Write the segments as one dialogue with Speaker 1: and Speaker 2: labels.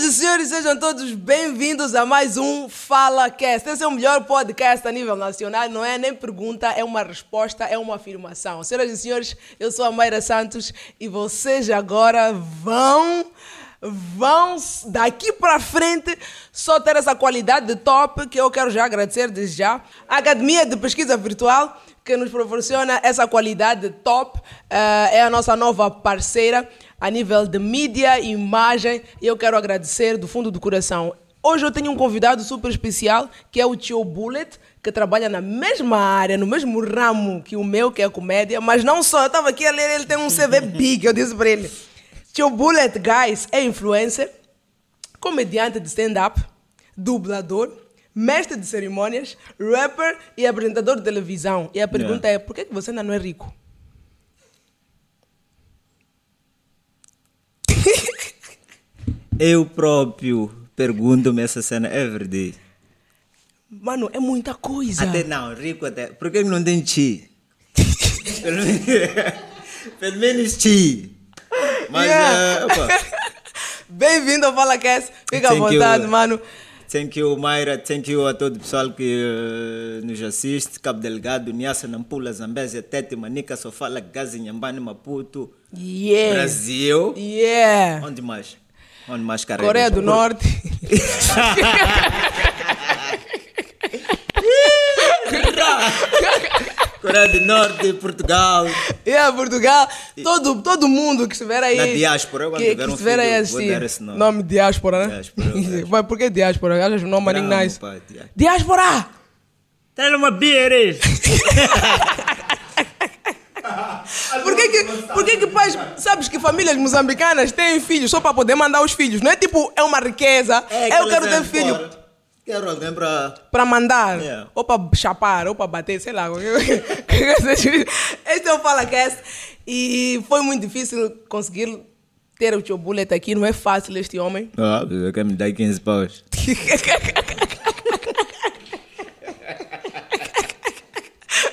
Speaker 1: Senhoras e senhores, sejam todos bem-vindos a mais um Fala Cast. Esse é o melhor podcast a nível nacional, não é nem pergunta, é uma resposta, é uma afirmação. Senhoras e senhores, eu sou a Mayra Santos e vocês agora vão vão daqui para frente só ter essa qualidade de top que eu quero já agradecer desde já. Academia de Pesquisa Virtual que nos proporciona essa qualidade top uh, é a nossa nova parceira a nível de mídia e imagem. E eu quero agradecer do fundo do coração. Hoje eu tenho um convidado super especial, que é o Tio Bullet, que trabalha na mesma área, no mesmo ramo que o meu, que é a comédia, mas não só. Eu estava aqui a ler, ele tem um CV big, eu disse para ele. Tio Bullet, guys, é influencer, comediante de stand-up, dublador, mestre de cerimônias, rapper e apresentador de televisão. E a pergunta yeah. é, por que você ainda não é rico?
Speaker 2: Eu próprio pergunto-me essa cena, verdade.
Speaker 1: Mano, é muita coisa.
Speaker 2: Até não, rico até. Por que não tem chi? pelo, menos, chi. Mas, yeah. uh,
Speaker 1: Bem-vindo ao Fala Cast. Fica thank à vontade, you. mano.
Speaker 2: Thank you, Mayra. Thank you a todo o pessoal que uh, nos assiste. Cabo Delgado, Niassa, Nampula, Zambésia, Tete, Manica, Sofala, Gazi, Nhambane, Maputo.
Speaker 1: Yeah.
Speaker 2: Brasil.
Speaker 1: Yeah.
Speaker 2: Onde mais? Onde mais carrega?
Speaker 1: Coreia do Norte.
Speaker 2: Coreia do Norte, Portugal.
Speaker 1: Yeah, Portugal. Todo, todo mundo que estiver aí.
Speaker 2: Na diáspora,
Speaker 1: que, que estiver um aí assim. Nome. nome diáspora, né? Diáspora, diáspora. Por que diáspora? Achas o nome maninho nice? Pai, diáspora!
Speaker 2: Traz uma beer!
Speaker 1: Por que que, por que que pais, sabes que famílias moçambicanas têm filhos só para poder mandar os filhos? Não é tipo, é uma riqueza, é, eu quero ter filho. Fora.
Speaker 2: Quero alguém para...
Speaker 1: Para mandar, yeah. ou para chapar, ou para bater, sei lá. este é o FalaCast e foi muito difícil conseguir ter o tio Bullet aqui, não é fácil este homem.
Speaker 2: Ah, eu quero me dar 15 paus.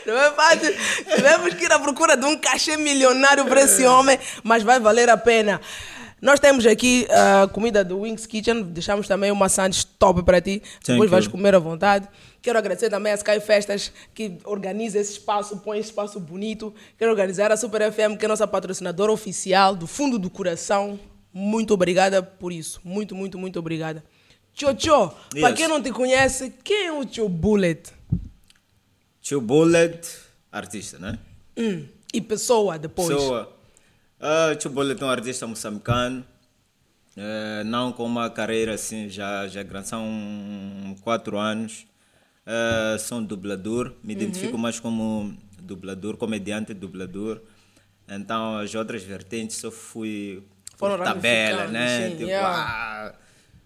Speaker 1: Não é fácil. Tivemos que ir à procura de um cachê milionário para esse homem, mas vai valer a pena. Nós temos aqui a uh, comida do Wings Kitchen, deixamos também uma sandes top para ti, Thank depois you. vais comer à vontade. Quero agradecer também a Sky Festas, que organiza esse espaço, põe esse espaço bonito. Quero organizar a Super FM, que é nossa patrocinadora oficial, do fundo do coração. Muito obrigada por isso. Muito, muito, muito obrigada. Tio Tio, yes. para quem não te conhece, quem é o Tio Bullet?
Speaker 2: Tio Bullet, artista, né?
Speaker 1: Hum. E pessoa depois?
Speaker 2: Pessoa. Uh, é um artista moçambicano. Uh, não com uma carreira assim, já, já grande, são quatro anos. Uh, sou um dublador, me uhum. identifico mais como dublador, comediante dublador. Então as outras vertentes só fui por tabela, né?
Speaker 1: Sim, tipo, yeah.
Speaker 2: ah,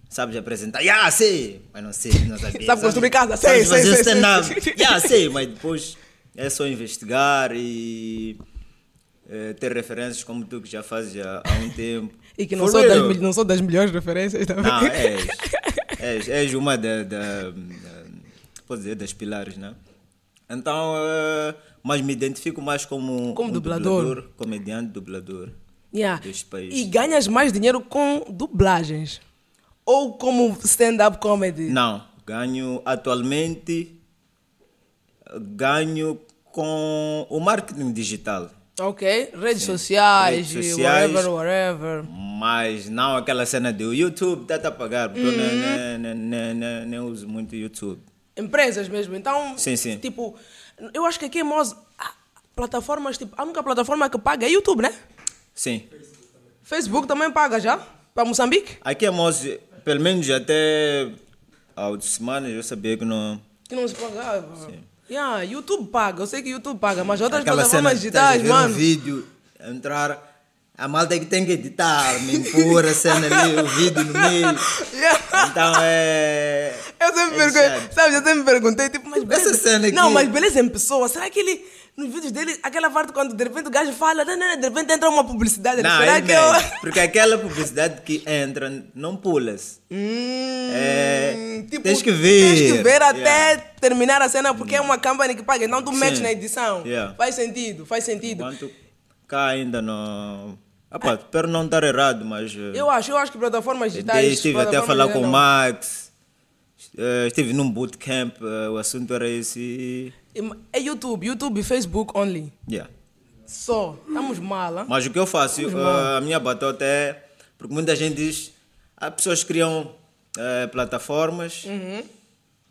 Speaker 2: sabes apresentar, yeah, sei, mas não sei, não sabia.
Speaker 1: sabe construir casa, sei, sei, sei, sei,
Speaker 2: sei. Yeah, sei, mas depois é só investigar e é, ter referências como tu que já fazes há, há um tempo.
Speaker 1: E que não são, das, não são das melhores referências também.
Speaker 2: Não, és, és, és uma da, da, da, dizer, das pilares, né? Então, uh, mas me identifico mais como,
Speaker 1: como um dublador. dublador,
Speaker 2: comediante, dublador
Speaker 1: yeah.
Speaker 2: deste país.
Speaker 1: E ganhas mais dinheiro com dublagens? Ou como stand-up comedy?
Speaker 2: Não, ganho atualmente ganho com o marketing digital.
Speaker 1: Ok, redes sociais, redes sociais, whatever, whatever.
Speaker 2: Mas não aquela cena do YouTube, dá a pagar, porque uhum. eu nem, nem, nem, nem, uso muito YouTube.
Speaker 1: Empresas mesmo, então,
Speaker 2: sim, sim.
Speaker 1: tipo, eu acho que aqui em Moz, plataformas, tipo, a única plataforma que paga é YouTube, né?
Speaker 2: Sim.
Speaker 1: Facebook também paga já? Para Moçambique?
Speaker 2: Aqui em Moz, pelo menos até há semanas eu sabia que não...
Speaker 1: Que não se pagava. Sim. Yeah, YouTube paga, eu sei que YouTube paga, mas outras Aquela plataformas digitais, mano.
Speaker 2: um vídeo, entrar... A malta que tem que editar, me impor a cena ali, o vídeo no meio. Yeah. Então é.
Speaker 1: Eu sempre, é perguntei, sabe, eu sempre perguntei, tipo, mas
Speaker 2: beleza. Essa cena aqui.
Speaker 1: Não, mas beleza em pessoa, será que ele nos vídeos dele, aquela parte quando de repente o gajo fala, não, não, de repente entra uma publicidade.
Speaker 2: Não,
Speaker 1: será
Speaker 2: é que eu... Porque aquela publicidade que entra, não pulas.
Speaker 1: Hum,
Speaker 2: é, tipo, tens que ver.
Speaker 1: Tens que ver até yeah. terminar a cena, porque é uma company que paga, não tu metes na edição.
Speaker 2: Yeah.
Speaker 1: Faz sentido, faz sentido.
Speaker 2: Enquanto cá ainda não, Ah, pá, espero não estar errado, mas. eh,
Speaker 1: Eu acho, eu acho que plataformas digitais.
Speaker 2: Daí estive até a falar com o
Speaker 1: digitais
Speaker 2: Max. Eh, estive num bootcamp, eh, o assunto era esse.
Speaker 1: É YouTube, YouTube e Facebook only.
Speaker 2: Yeah.
Speaker 1: Só. Estamos mal, hein?
Speaker 2: Mas o que eu faço, eh, a minha batota é. Porque muita gente diz. As pessoas criam plataformas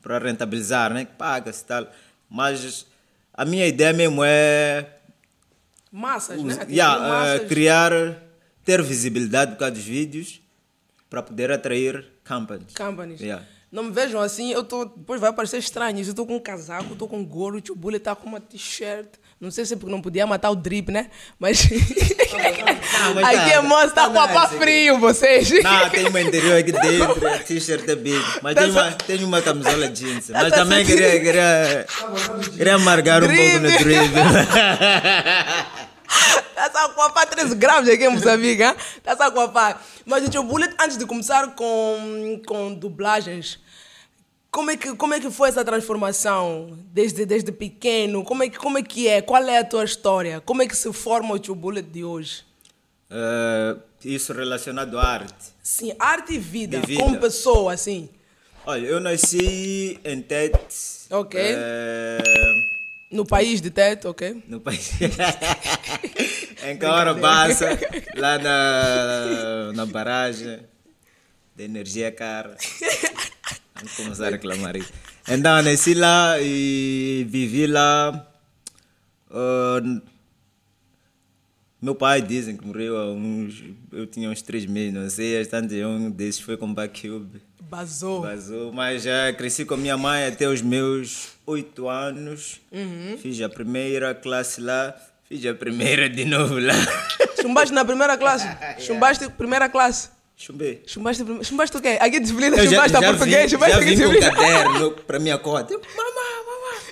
Speaker 2: para rentabilizar, né? Que paga-se e tal. Mas a minha ideia mesmo é.
Speaker 1: Massas, né?
Speaker 2: Yeah,
Speaker 1: massas.
Speaker 2: criar. Ter visibilidade por causa dos vídeos para poder atrair companies.
Speaker 1: companies.
Speaker 2: Yeah.
Speaker 1: Não me vejam assim, eu tô, depois vai parecer estranho. Eu estou com um casaco, estou com um gorro, o tio Bully está com uma t-shirt. Não sei se é porque não podia matar o drip, né? Mas.
Speaker 2: mas
Speaker 1: Aqui é está
Speaker 2: tá
Speaker 1: com a pá frio, vocês.
Speaker 2: Não, tem uma interior aqui dentro, a t-shirt é big. Mas
Speaker 1: Tá
Speaker 2: tem
Speaker 1: só-
Speaker 2: uma, tem uma camisola jeans. Mas
Speaker 1: tá
Speaker 2: também
Speaker 1: só-
Speaker 2: queria, queria, queria amargar um pouco no
Speaker 1: Drip.
Speaker 2: drip.
Speaker 1: Está só com a pá 13 graus aqui em Moçambique, hein? Está só com a pá. Mas o tio Bullet, antes de começar com, com dublagens, como é, que, como é que foi essa transformação desde, desde pequeno? Como é, que, como é que é? Qual é a tua história? Como é que se forma o tio Bullet de hoje?
Speaker 2: Eh, isso relacionado à arte.
Speaker 1: Sim, arte e vida,
Speaker 2: vida.
Speaker 1: como pessoa, assim.
Speaker 2: Olha, eu nasci em Tete.
Speaker 1: Ok.
Speaker 2: eh,
Speaker 1: No país de teto, ok?
Speaker 2: no país. em Caora Bassa, lá na, na barragem da energia cara. Vamos começar a reclamar isso. Então, nasci lá e vivi lá. ah, meu pai dizem que morreu há uns. Eu tinha uns três meses, não sei. Tanto um desses foi com Bacube.
Speaker 1: Basou.
Speaker 2: Vazou, mas já cresci com a minha mãe até os meus oito anos.
Speaker 1: Uhum.
Speaker 2: Fiz a primeira classe lá, fiz a primeira de novo lá.
Speaker 1: Chumbaste na primeira classe? Chumbaste primeira classe?
Speaker 2: Chumbei.
Speaker 1: Chumbaste, chumbaste o quê? Aqui disciplina,
Speaker 2: Eu já,
Speaker 1: chumbaste a português,
Speaker 2: vim,
Speaker 1: chumbaste
Speaker 2: já vim com o caderno para minha cota. Mamá, mamá.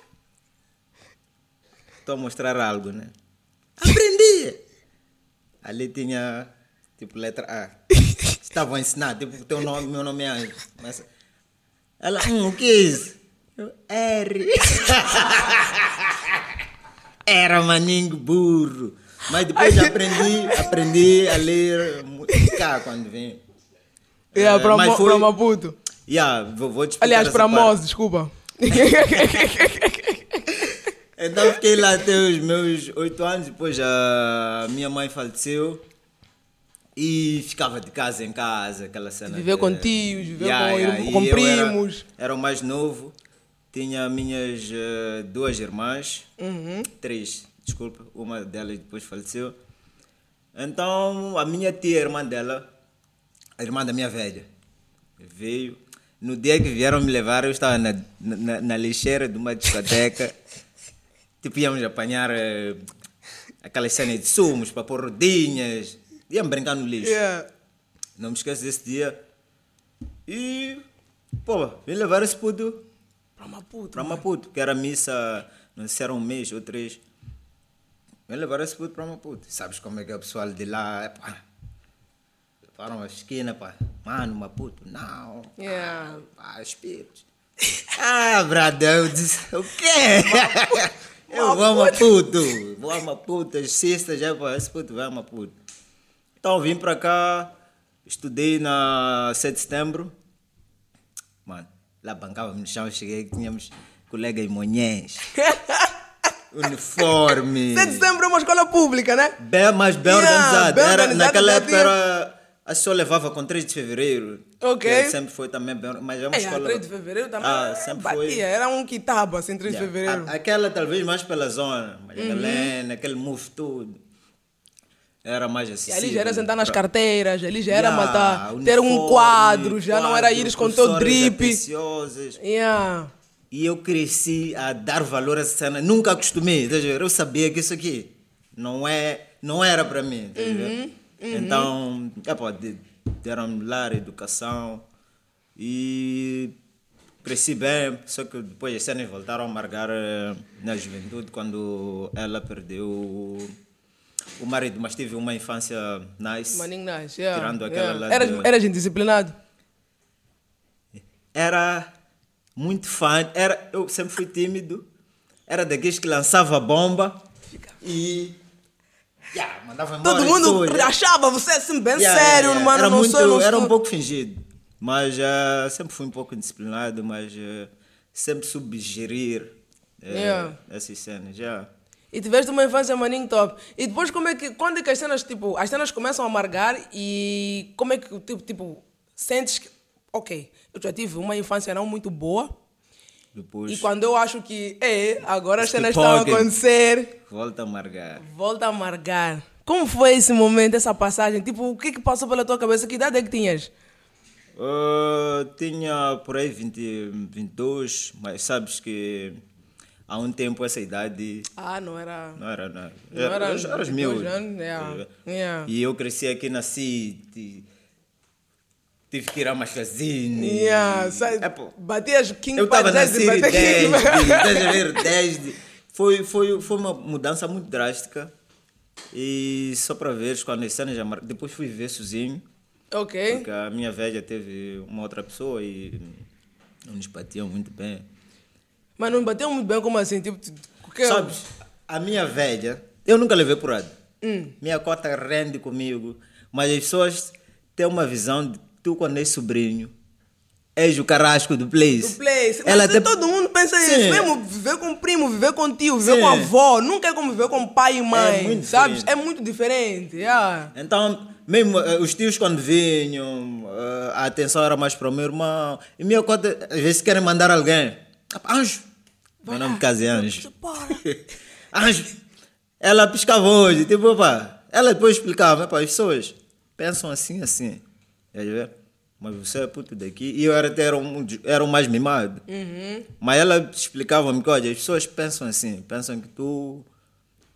Speaker 2: Estou a mostrar algo, né? Aprendi! Ali tinha, tipo, letra A. Estavam a ensinar, tipo, teu nome, meu nome é Anjo. Mas ela, hum, o que é isso? Eu, R. Era maninho burro. Mas depois aprendi, aprendi a ler cá quando vim.
Speaker 1: Yeah,
Speaker 2: Eh,
Speaker 1: para,
Speaker 2: mas foi-
Speaker 1: para Maputo.
Speaker 2: Yeah, vou, vou
Speaker 1: Aliás, para. Moz, desculpa.
Speaker 2: Então fiquei lá até os meus oito anos, depois a minha mãe faleceu e ficava de casa em casa, aquela cena.
Speaker 1: Viveu
Speaker 2: de-
Speaker 1: com tios, viveu
Speaker 2: Yeah,
Speaker 1: com,
Speaker 2: yeah,
Speaker 1: com primos.
Speaker 2: Era, era o mais novo, tinha minhas eh, duas irmãs,
Speaker 1: Uhum.
Speaker 2: três, desculpa, uma delas depois faleceu. Então a minha tia, a irmã dela, a irmã da minha velha, veio. No dia que vieram me levar, eu estava na, na, na lixeira de uma discoteca. tipo, íamos apanhar eh, aquelas cenas de sumos para pôr rodinhas. Íamos brincar no lixo.
Speaker 1: Yeah.
Speaker 2: Não me esqueço desse dia. E, pô, vim levar esse puto
Speaker 1: Para Maputo.
Speaker 2: para Maputo, que era missa, não sei se era um mês ou três. Vim levar esse puto para Maputo. Sabes como é que é o pessoal de lá? É, pá, levaram a esquina, pá. Mano, Maputo, não.
Speaker 1: Yeah.
Speaker 2: Pá, espíritos. Ah, eu disse, o quê? Eu vou a Maputo, vou a Maputo, as cestas, já, pá, esse puto vai a Maputo. Então vim para cá, estudei na 7 de setembro. Mano, lá bancava-me no chão, cheguei, tínhamos colega em Monhés. Uniforme.
Speaker 1: 7 de setembro é uma escola pública, né?
Speaker 2: Bem, mas bem
Speaker 1: Yeah,
Speaker 2: organizado.
Speaker 1: bem
Speaker 2: era, naquela época
Speaker 1: tinha-
Speaker 2: era. A só levava com 3 de fevereiro.
Speaker 1: Ok.
Speaker 2: sempre foi também bem. Mas é uma
Speaker 1: É,
Speaker 2: escola.
Speaker 1: 3 de fevereiro também
Speaker 2: Ah, sempre
Speaker 1: batia.
Speaker 2: foi.
Speaker 1: Era um quitaba, assim, 3 de
Speaker 2: Yeah.
Speaker 1: fevereiro.
Speaker 2: A- aquela talvez mais pela zona. Mas
Speaker 1: Uhum.
Speaker 2: Helena, aquele move tudo. Era mais acessível.
Speaker 1: ali já era sentar nas carteiras, ali já era
Speaker 2: Yeah,
Speaker 1: matar, ter um
Speaker 2: uniforme,
Speaker 1: quadro, já não era
Speaker 2: quadro,
Speaker 1: ires com teu drip. Yeah.
Speaker 2: E eu cresci a dar valor a essa cena. Nunca acostumei. tá a? Eu sabia que isso aqui não, é, não era para mim. tá a ver? Então, epá, de- deram-me lar, educação. E cresci bem. Só que depois as cenas voltaram a amargar eh, na juventude quando ela perdeu o- marido. Mas tive uma infância nice.
Speaker 1: Maninho nice, yeah.
Speaker 2: Tirando aquela
Speaker 1: yeah.
Speaker 2: lá
Speaker 1: Eras,
Speaker 2: de-
Speaker 1: eras indisciplinado?
Speaker 2: era muito fã, era, eu sempre fui tímido, era daqueles que lançava bomba e yeah, mandava
Speaker 1: Todo mundo achava você assim bem
Speaker 2: Yeah,
Speaker 1: sério,
Speaker 2: yeah,
Speaker 1: mano.
Speaker 2: Era,
Speaker 1: não
Speaker 2: muito,
Speaker 1: sou, não
Speaker 2: era
Speaker 1: sou.
Speaker 2: um pouco fingido. Mas eh, sempre fui um pouco indisciplinado, mas eh, sempre soube gerir eh,
Speaker 1: Yeah.
Speaker 2: essas cenas. já
Speaker 1: E tiveste uma infância maninho top. E depois como é que. Quando é que as cenas, tipo, as cenas começam a amargar e como é que tipo, tipo sentes que. Ok, eu já tive uma infância não muito boa.
Speaker 2: Depois
Speaker 1: E quando eu acho que é, agora as cenas estão a acontecer,
Speaker 2: volta a amargar.
Speaker 1: volta a amargar. Como foi esse momento, essa passagem? Tipo, o que que passou pela tua cabeça? Que idade é que tinhas?
Speaker 2: Uh, tinha por aí 20, 22, mas sabes que há um tempo essa idade
Speaker 1: Ah, não era.
Speaker 2: não era nada.
Speaker 1: Não era
Speaker 2: Era, era, os
Speaker 1: 22
Speaker 2: meus.
Speaker 1: anos, yeah, yeah.
Speaker 2: E eu cresci aqui na City. Tive que ir a Machazine.
Speaker 1: Yeah, sabe,
Speaker 2: É, pô,
Speaker 1: batias King
Speaker 2: eu estava na
Speaker 1: batia
Speaker 2: 10,
Speaker 1: King-
Speaker 2: estás a ver? 10. de- Foi, foi, foi uma mudança muito drástica. E só para ver quando as cenas já mar... Depois fui viver sozinho.
Speaker 1: Ok.
Speaker 2: Porque a minha velha teve uma outra pessoa e não nos batiam muito bem.
Speaker 1: Mas não bateu muito bem como assim? Tipo, porque
Speaker 2: Sabes, a minha velha, eu nunca levei por lado.
Speaker 1: Hum.
Speaker 2: Minha cota rende comigo, mas as pessoas têm uma visão de tu quando és sobrinho, és o carrasco do place.
Speaker 1: Do place.
Speaker 2: Ela
Speaker 1: Mas todo mundo pensa
Speaker 2: Sim.
Speaker 1: isso. Mesmo viver com primo, viver com tio, viver
Speaker 2: Sim.
Speaker 1: com avó. Nunca é como viver com pai e mãe.
Speaker 2: muito
Speaker 1: sabes?
Speaker 2: diferente.
Speaker 1: É muito diferente. Yeah.
Speaker 2: Então, mesmo eh, os tios quando vinham, eh, a atenção era mais para o meu irmão. E minha cota, às vezes querem mandar alguém. "Ah, Anjo. Meu nome de casa é Anjo. Anjo. Ela piscava hoje, tipo, pá. Ela depois explicava, as pessoas pensam assim, assim. Quer ver? Mas você é puto daqui. E eu era até era, um, era o mais mimado. Mas ela explicava-me que, olha, as pessoas pensam assim, pensam que tu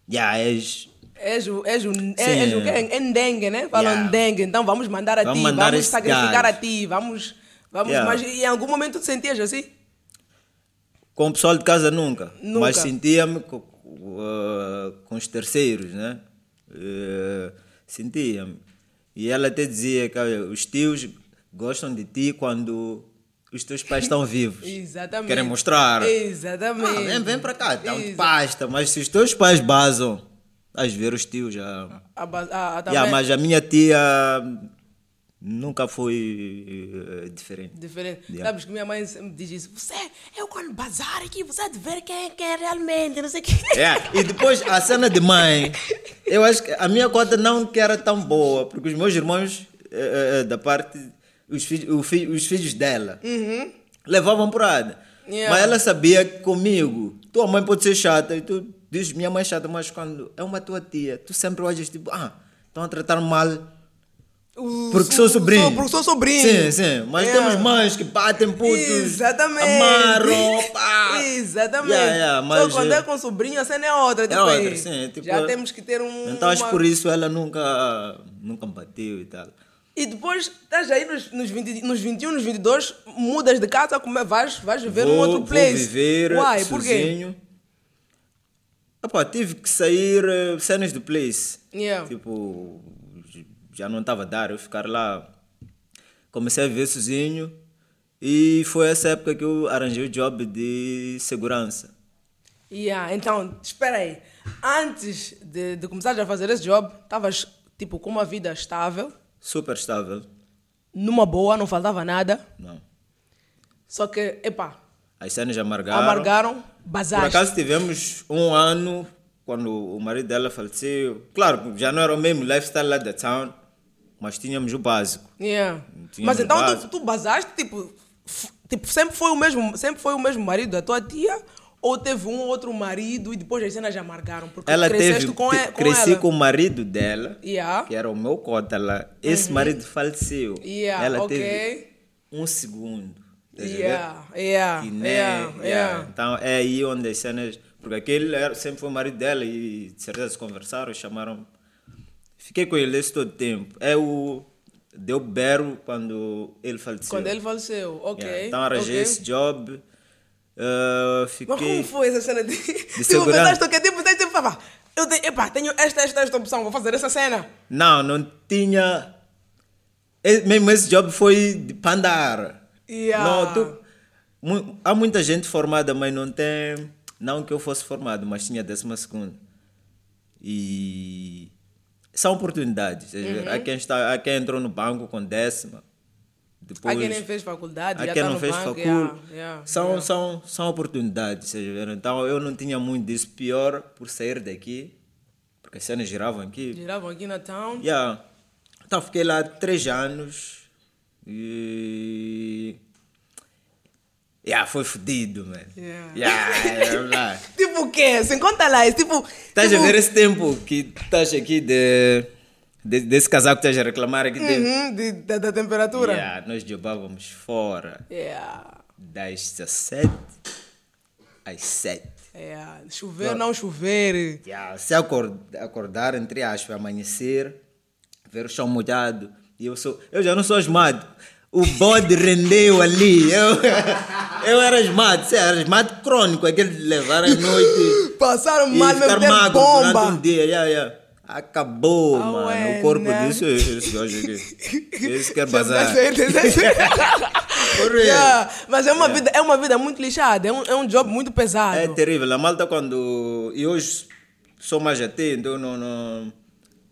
Speaker 2: já és.
Speaker 1: És o, és o,
Speaker 2: Sim.
Speaker 1: é, és o quê? É ndengue, né? Falam
Speaker 2: Yeah.
Speaker 1: ndengue. Então vamos mandar a
Speaker 2: Vamos
Speaker 1: ti,
Speaker 2: mandar
Speaker 1: vamos sacrificar a ti, vamos. vamos
Speaker 2: Yeah.
Speaker 1: Mas em algum momento tu te sentias assim?
Speaker 2: Com o pessoal de casa nunca.
Speaker 1: Nunca.
Speaker 2: Mas sentia-me com, uh, com os terceiros, né? Uh, sentia-me. E ela até dizia que os tios gostam de ti quando os teus pais estão vivos.
Speaker 1: Exatamente.
Speaker 2: Querem mostrar.
Speaker 1: Exatamente.
Speaker 2: Ah, vem, vem para cá, dá um pasta. Mas se os teus pais basam, vais ver os tios já.
Speaker 1: A, a, a,
Speaker 2: Yeah, mas a minha tia nunca foi eh, diferente.
Speaker 1: Diferente.
Speaker 2: Yeah.
Speaker 1: Sabes que minha mãe sempre diz isso. Você, eu quando bazar aqui, você há de ver quem, quem é realmente, não sei o quê.
Speaker 2: É, e depois a cena de mãe, eu acho que a minha cota não que era tão boa, porque os meus irmãos, eh, da parte, os, fi, o fi- os filhos dela, levavam porrada.
Speaker 1: Yeah.
Speaker 2: Mas ela sabia que comigo, tua mãe pode ser chata, e tu dizes minha mãe é chata, mas quando é uma tua tia, tu sempre olhas tipo, ah, estão a tratar mal
Speaker 1: O-
Speaker 2: porque sou sobrinho.
Speaker 1: Sou, porque sou sobrinho.
Speaker 2: Sim, sim. Mas
Speaker 1: Yeah.
Speaker 2: temos mães que batem putos.
Speaker 1: Exatamente.
Speaker 2: Amarram, pá.
Speaker 1: Exatamente.
Speaker 2: Yeah, yeah,
Speaker 1: Só
Speaker 2: mas,
Speaker 1: quando
Speaker 2: eh,
Speaker 1: é com sobrinho, a cena é outra. Tipo,
Speaker 2: outra,
Speaker 1: aí,
Speaker 2: sim, tipo,
Speaker 1: já temos que ter um.
Speaker 2: Então acho
Speaker 1: uma-
Speaker 2: por isso ela nunca, nunca bateu e tal.
Speaker 1: E depois, estás aí nos, nos, 20, nos 21, nos 22, mudas de casa, como vais, vais viver num
Speaker 2: vou,
Speaker 1: outro
Speaker 2: vou
Speaker 1: place.
Speaker 2: viver
Speaker 1: Uai,
Speaker 2: sozinho. Epá, tive que sair eh, cenas do place.
Speaker 1: Yeah.
Speaker 2: Tipo, já não estava a dar eu ficar lá. Comecei a viver sozinho e foi essa época que eu arranjei o job de segurança.
Speaker 1: Yeah, então, espera aí. Antes de, de começar a fazer esse job, estavas tipo com uma vida estável,
Speaker 2: Super estável.
Speaker 1: numa boa, não faltava nada.
Speaker 2: Não.
Speaker 1: Só que, epá,
Speaker 2: As cenas amargaram.
Speaker 1: amargaram,
Speaker 2: Por
Speaker 1: bazaste.
Speaker 2: acaso tivemos um ano quando o marido dela faleceu. Claro, já não era o mesmo lifestyle lá da town, mas tínhamos o básico.
Speaker 1: Yeah.
Speaker 2: Tínhamos
Speaker 1: Mas então tu,
Speaker 2: base.
Speaker 1: tu basaste, tipo, tipo, sempre foi o mesmo, sempre foi o mesmo marido da tua tia? Ou teve um ou outro marido e depois as cenas já amargaram? Porque
Speaker 2: Ela
Speaker 1: cresceste
Speaker 2: teve.
Speaker 1: com,
Speaker 2: te-
Speaker 1: e- com
Speaker 2: cresci
Speaker 1: ela.
Speaker 2: com o marido dela,
Speaker 1: Yeah.
Speaker 2: que era o meu cota lá. Esse marido faleceu.
Speaker 1: Yeah,
Speaker 2: ela
Speaker 1: ok.
Speaker 2: teve um segundo.
Speaker 1: Yeah, yeah, yeah,
Speaker 2: yeah. Então é aí onde as cenas. Porque aquele era, sempre foi o marido dela e de certeza se conversaram, chamaram. Fiquei com ele esse todo tempo. É o. Deu bero quando ele faleceu.
Speaker 1: Quando ele faleceu, ok.
Speaker 2: Yeah, Então arranjei
Speaker 1: ok.
Speaker 2: esse job. uh,
Speaker 1: Mas como
Speaker 2: fiquei.
Speaker 1: foi essa cena de. tipo,
Speaker 2: segurança.
Speaker 1: pensaste o quê? Tipo, você tipo, eu tenho, epá, tenho esta, esta, esta opção, vou fazer essa cena.
Speaker 2: Não, não tinha. Mesmo esse job foi de pandar.
Speaker 1: Yeah.
Speaker 2: Não, tu- há muita gente formada, mas não tem. Não que eu fosse formado, mas tinha décima segunda. E são oportunidades. a
Speaker 1: Uhum.
Speaker 2: Há, quem está, há quem entrou no banco com décima. Depois,
Speaker 1: Há quem nem fez faculdade,
Speaker 2: há
Speaker 1: já
Speaker 2: quem
Speaker 1: tá
Speaker 2: não fez
Speaker 1: banco,
Speaker 2: facul.
Speaker 1: yeah, yeah,
Speaker 2: são,
Speaker 1: yeah.
Speaker 2: São, são oportunidades. Então eu não tinha muito disso. Pior por sair daqui, porque as cenas giravam aqui.
Speaker 1: Giravam aqui na town.
Speaker 2: Yeah. Então fiquei lá três anos e. Yeah, foi fodido, mano.
Speaker 1: Yeah.
Speaker 2: Yeah.
Speaker 1: Tipo o quê? Assim, conta lá. isso, Tipo,
Speaker 2: Estás
Speaker 1: tipo,
Speaker 2: a ver esse tempo que estás aqui de, de- desse casaco que estás a reclamar aqui
Speaker 1: uhum, de- da, da temperatura.
Speaker 2: Yeah, nós jogávamos fora
Speaker 1: Yeah.
Speaker 2: das 17 às 7.
Speaker 1: Yeah. Chover, não chover.
Speaker 2: Yeah, se acor- acordar, entre aspas, amanhecer, ver o chão molhado, e eu sou. Eu já não sou asmado. O bode rendeu ali. Eu, eu era asmado, você era asmado crônico, aquele de levar à noite
Speaker 1: Passaram mal, meter
Speaker 2: magro durante um
Speaker 1: bomba.
Speaker 2: dia. Yeah, yeah. Acabou,
Speaker 1: Ah,
Speaker 2: mano.
Speaker 1: ué,
Speaker 2: o corpo
Speaker 1: né?
Speaker 2: disse: esse gajo aqui. Esse quer bazar.
Speaker 1: Yeah, Mas é uma, vida, é uma vida muito lixada, é um, é um job muito pesado.
Speaker 2: É terrível. A malta quando. E hoje sou mais atento, não, não,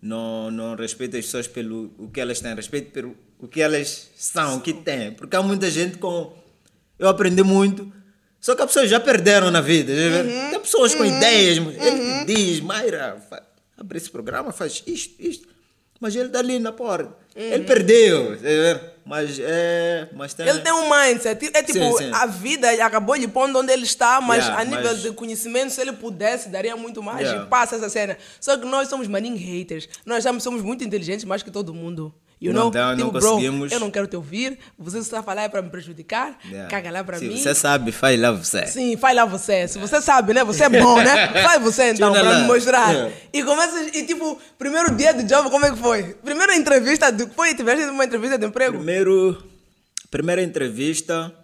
Speaker 2: não, não respeito as pessoas pelo o que elas têm, respeito pelo o que elas são, o que têm. Porque há muita gente com. Eu aprendi muito. Só que as pessoas já perderam na vida.
Speaker 1: Uhum.
Speaker 2: Tem pessoas com ideias. Ele te diz, Mayra, abre esse programa, faz isto, isto. Mas ele está ali na porta. Ele perdeu. já vê? Mas é. Mas tem,
Speaker 1: Uhum. Ele tem um mindset. É tipo,
Speaker 2: Sim, sim.
Speaker 1: a vida acabou lhe pondo onde ele está, mas
Speaker 2: Yeah,
Speaker 1: a nível
Speaker 2: mas-
Speaker 1: de conhecimento, se ele pudesse, daria muito mais
Speaker 2: Yeah.
Speaker 1: e passa essa cena. Só que nós somos maninho haters. Nós somos muito inteligentes mais que todo mundo. You
Speaker 2: Não
Speaker 1: know?
Speaker 2: dá, não
Speaker 1: tipo, bro,
Speaker 2: conseguimos.
Speaker 1: eu não quero te ouvir, você só está a falar é para me prejudicar,
Speaker 2: Yeah.
Speaker 1: caga lá para mim.
Speaker 2: você sabe, faz lá você.
Speaker 1: Sim, faz lá você. Se você sabe, né? Você é bom, né? Faz você então,
Speaker 2: lá.
Speaker 1: me mostrar.
Speaker 2: É.
Speaker 1: E começa, e tipo, primeiro dia de job, como é que foi? Primeira entrevista, de, foi, tiveste uma entrevista de emprego?
Speaker 2: Primeiro, primeira entrevista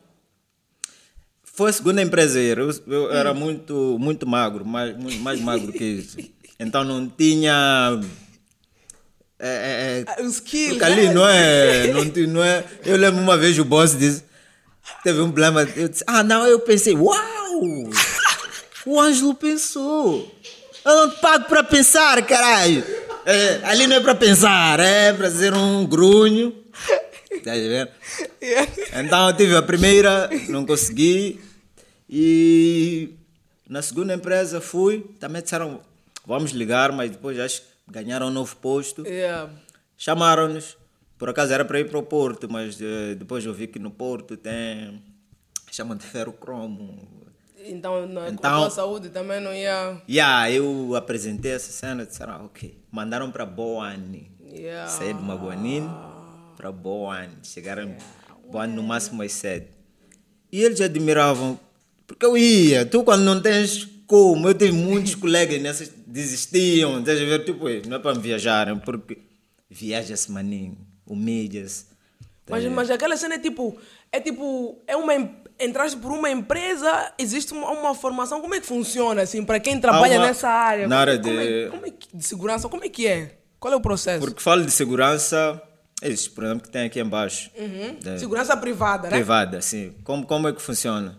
Speaker 2: foi a segunda empresa. Eu, eu era muito, muito magro, mais, mais magro que isso. Então não tinha. É, é, é,
Speaker 1: Ah, O skill,
Speaker 2: porque ali
Speaker 1: né?
Speaker 2: não é, não, não é. Eu lembro uma vez o boss disse. Teve um problema. Eu disse, ah, não, eu pensei, uau! O Ângelo pensou. Eu não te pago para pensar, caralho. É, ali não é para pensar, é para ser um grunho. Tá vendo?
Speaker 1: Yeah.
Speaker 2: Então eu tive a primeira, não consegui. E na segunda empresa fui, também disseram, vamos ligar, mas depois acho que ganharam um novo posto.
Speaker 1: Yeah.
Speaker 2: Chamaram-nos, por acaso era para ir para o Porto, mas eh, depois eu vi que no Porto tem, chamam de ferrocromo.
Speaker 1: Então, na, a
Speaker 2: Então-
Speaker 1: tua saúde também não ia.
Speaker 2: Yeah, eu apresentei essa cena, disseram, ah, ok. Mandaram para Boane.
Speaker 1: Yeah.
Speaker 2: Saí de Maguanine para Boane. Chegaram em Boane no máximo às sete. E eles admiravam, porque eu ia. Tu, quando não tens como, eu tive muitos colegas nessas desistiam. Estás a ver? Tipo, não é para viajarem, porque viaja-se maninho, humilha-se.
Speaker 1: Mas, mas aquela cena é tipo. É tipo. É uma. Entraste por uma empresa, existe uma, uma formação. Como é que funciona, assim, para quem trabalha
Speaker 2: uma-
Speaker 1: nessa área?
Speaker 2: na área
Speaker 1: como, é-
Speaker 2: de-
Speaker 1: como é que- de segurança, como é que é? Qual é o processo?
Speaker 2: Porque falo de segurança, esses, por exemplo, que tem aqui embaixo. De-
Speaker 1: Segurança privada, né?
Speaker 2: privada, sim. Como, como é que funciona?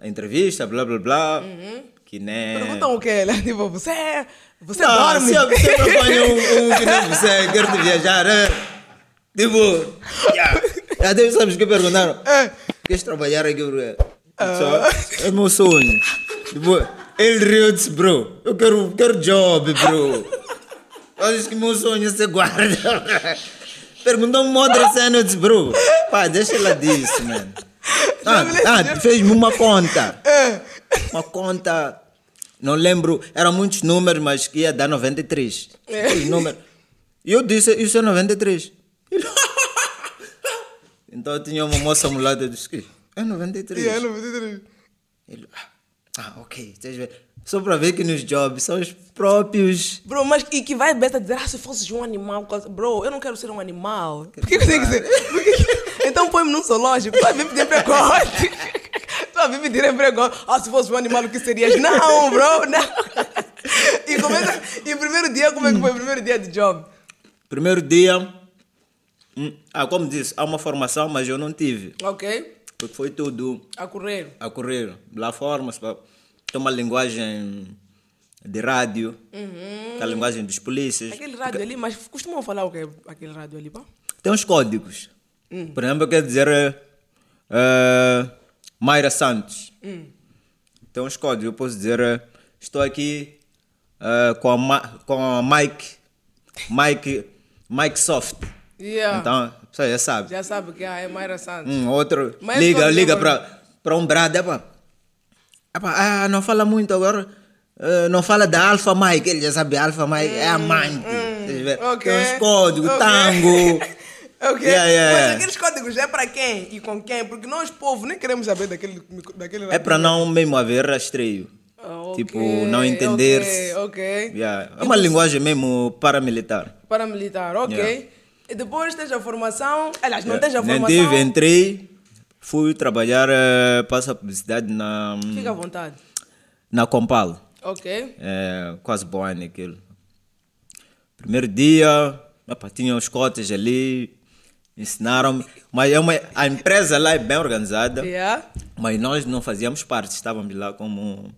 Speaker 2: A entrevista, blá blá blá. Que nem.
Speaker 1: Perguntam o quê? né? Tipo, você, é- você
Speaker 2: Não,
Speaker 1: dorme?
Speaker 2: se você um, um que você quer te viajar, é? Tipo. Já deve sabes o que perguntaram?
Speaker 1: É.
Speaker 2: Queres trabalhar aqui, bro? Só, é meu sonho. Tipo, ele riu e disse, bro, eu quero, quero job, bro. Olha que meu sonho é ser guarda. Perguntou uma outra cena, eu disse, bro, pá, deixa ela disso, mano. Ah, ah fez-me uma conta. Uma conta, não lembro, eram muitos números, mas que ia dar 93. Aquele número. E eu disse, isso é 93. Ele, então eu tinha uma moça mulata, eu disse, que é 93.
Speaker 1: Yeah, não, você-
Speaker 2: Ele, ah, ok, estás a ver? Só para ver que nos jobs são os próprios.
Speaker 1: Bro, mas e que vai besta dizer, ah, se fosse um animal, bro, eu não quero ser um animal. Por que que tem que ser? Que Então põe-me num zoológico, vai vir pedir empregote. Tu vai vir pedir empregote. Ah, se fosse um animal, o que serias? Não, bro, não. E, começa, e o primeiro dia, como é que foi o primeiro dia de job?
Speaker 2: Primeiro dia. hum, ah, como disse, há uma formação, mas eu não tive.
Speaker 1: Ok?
Speaker 2: Porque foi tudo
Speaker 1: A correr.
Speaker 2: a correr. Lá forma-se. pá. Tem uma linguagem de rádio, com a linguagem dos polícias.
Speaker 1: Aquele rádio ali, mas costumam falar o que aquele rádio ali, pá?
Speaker 2: Tem uns códigos. Por exemplo, eu quero dizer eh, eh, Mayra Santos. Tem uns códigos. Eu posso dizer: eh, estou aqui eh, com, a Ma- com a Mike, Mike, Mike Soft.
Speaker 1: Yeah.
Speaker 2: Então, a pessoa já sabe.
Speaker 1: Já sabe que é Mayra Santos.
Speaker 2: Um outro
Speaker 1: Mas
Speaker 2: liga, liga para um brado, epá, epá, ah, não fala muito agora, eh, não fala da Alpha Mike, ele já sabe, Alpha Mike é amante, Estás a ver?
Speaker 1: Hum, ok.
Speaker 2: tem uns códigos,
Speaker 1: Ok.
Speaker 2: tango,
Speaker 1: Ok,
Speaker 2: Yeah, yeah,
Speaker 1: mas
Speaker 2: yeah.
Speaker 1: aqueles códigos é para quem e com quem? Porque nós, povo, nem queremos saber daquele, daquele
Speaker 2: é para não mesmo haver rastreio,
Speaker 1: Ah, ok,
Speaker 2: tipo, não entender-se.
Speaker 1: Ok.
Speaker 2: Yeah, É uma linguagem mesmo paramilitar.
Speaker 1: Paramilitar, ok.
Speaker 2: Yeah.
Speaker 1: E depois tens a formação. Aliás, não
Speaker 2: Yeah.
Speaker 1: tens a
Speaker 2: Nem
Speaker 1: formação.
Speaker 2: tive, entrei, fui trabalhar, eh, passo a publicidade na,
Speaker 1: Fica à vontade.
Speaker 2: na Compal.
Speaker 1: Ok.
Speaker 2: É, quase bom ano aquilo. Primeiro dia, opa, tinha os cotas ali, ensinaram-me. Mas é uma, a empresa lá é bem organizada,
Speaker 1: Yeah.
Speaker 2: mas nós não fazíamos parte, estávamos lá como.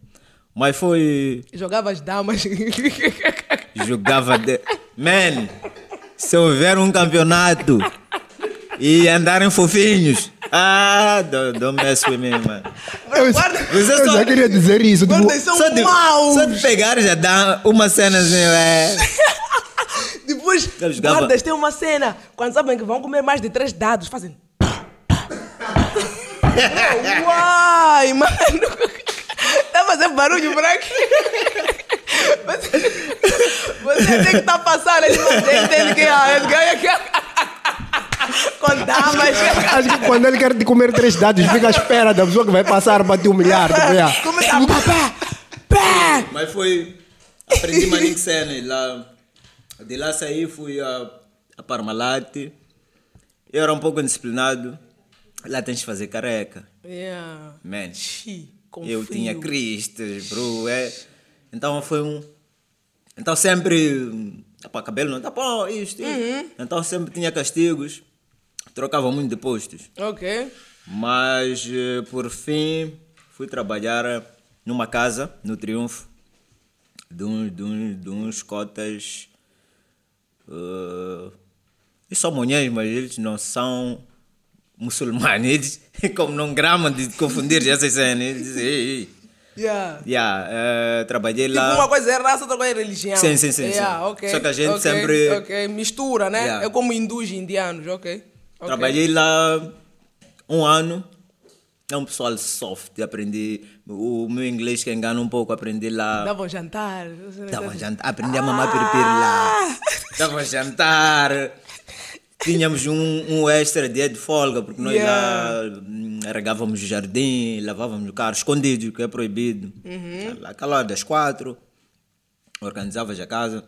Speaker 2: Mas foi.
Speaker 1: Jogava as damas.
Speaker 2: Jogava de. Man, se houver um campeonato e andarem fofinhos, ah, don't, don't mess with me, man.
Speaker 3: Eu,
Speaker 1: Guarda-
Speaker 3: eu
Speaker 2: só-
Speaker 3: já queria dizer isso. Tipo,
Speaker 1: Guarda, são
Speaker 2: Só de,
Speaker 1: maus.
Speaker 2: só de pegar já dá uma cena assim, é. Jogava-
Speaker 1: guardas, tem uma cena. Quando sabem que vão comer mais de três dados, fazem. Uai, mano. Tá fazendo barulho por aqui. Você, você tem que estar passando, ele entende que ah, ele ganha aqui. Com damas.
Speaker 3: acho que quando ele quer te comer três dados, fica à espera da pessoa que vai passar para te humilhar. Tipo, yeah.
Speaker 1: Começa a pá, pá.
Speaker 2: Mas foi. Aprendi Manique Sena e lá. De lá saí, fui a, a Parmalat. Eu era um pouco indisciplinado. Lá tens de fazer careca.
Speaker 1: Yeah.
Speaker 2: Man.
Speaker 1: Xi, com
Speaker 2: eu tinha cristas, bro. É. Então foi um. Então sempre. Epá, cabelo não tá bom, isto, isto.
Speaker 1: Uhum.
Speaker 2: Então sempre tinha castigos. Trocava muito de postos.
Speaker 1: Ok.
Speaker 2: Mas eh, por fim fui trabalhar numa casa no Triunfo de, um, de, um, de uns cotas. Uh, eles são monhães, mas eles não são muçulmanos. Eles, como não gramam de confundir essas cenas, eles dizem, ei, ei.
Speaker 1: Yeah.
Speaker 2: Yeah, eh, trabalhei
Speaker 1: Tipo,
Speaker 2: lá.
Speaker 1: uma coisa é raça, outra coisa é religião.
Speaker 2: Sim, sim, sim,
Speaker 1: Yeah,
Speaker 2: sim.
Speaker 1: ok,
Speaker 2: Só que a gente
Speaker 1: ok,
Speaker 2: sempre-
Speaker 1: Ok, mistura, né?
Speaker 2: Yeah.
Speaker 1: É como hindus indianos, ok.
Speaker 2: Trabalhei lá um ano. É um pessoal soft. Aprendi o meu inglês que engana um pouco. Aprendi lá.
Speaker 1: Davam jantar.
Speaker 2: Dava jantar, aprendi a mamar piripiri lá. Dava jantar. Tínhamos um, um extra dia de folga, porque nós
Speaker 1: Yeah.
Speaker 2: lá regávamos o jardim, lavávamos o carro, escondido, que é proibido. Lá, Aquela hora das quatro, organizavas a casa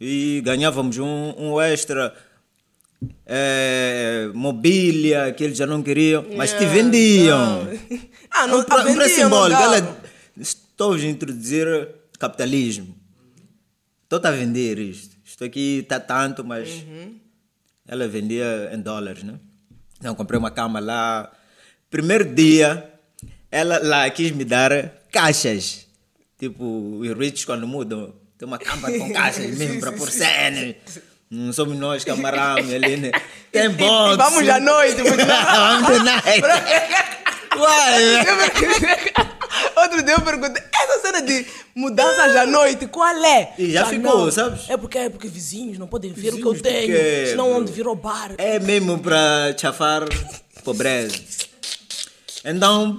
Speaker 2: e ganhávamos um, um extra. Eh, mobília que eles já não queriam, mas te
Speaker 1: Yeah,
Speaker 2: vendiam.
Speaker 1: não. Ah, não,
Speaker 2: um, pre-
Speaker 1: a
Speaker 2: um preço
Speaker 1: vendiam,
Speaker 2: simbólico. Ela, estou a introduzir capitalismo. Estou a vender isto. Isto aqui está tanto, mas
Speaker 1: Uhum.
Speaker 2: ela vendia em dólares, né? Então comprei uma cama lá. Primeiro dia, ela lá quis me dar caixas. Tipo, os ricos quando mudam, tem uma cama com caixas mesmo para pôr cena. Não somos nós que amarramos ali, né? Tem box.
Speaker 1: E vamos à noite. porque-
Speaker 2: vamos de night. Uai,
Speaker 1: Outro dia eu perguntei, essa cena de mudanças à noite, qual é?
Speaker 2: E já
Speaker 1: Ah,
Speaker 2: ficou,
Speaker 1: não.
Speaker 2: É
Speaker 1: É porque, é porque vizinhos não podem ver o que eu
Speaker 2: Vizinhos
Speaker 1: tenho,
Speaker 2: quê,
Speaker 1: senão
Speaker 2: bro?
Speaker 1: onde vir roubar.
Speaker 2: É mesmo para chafar pobreza. Então,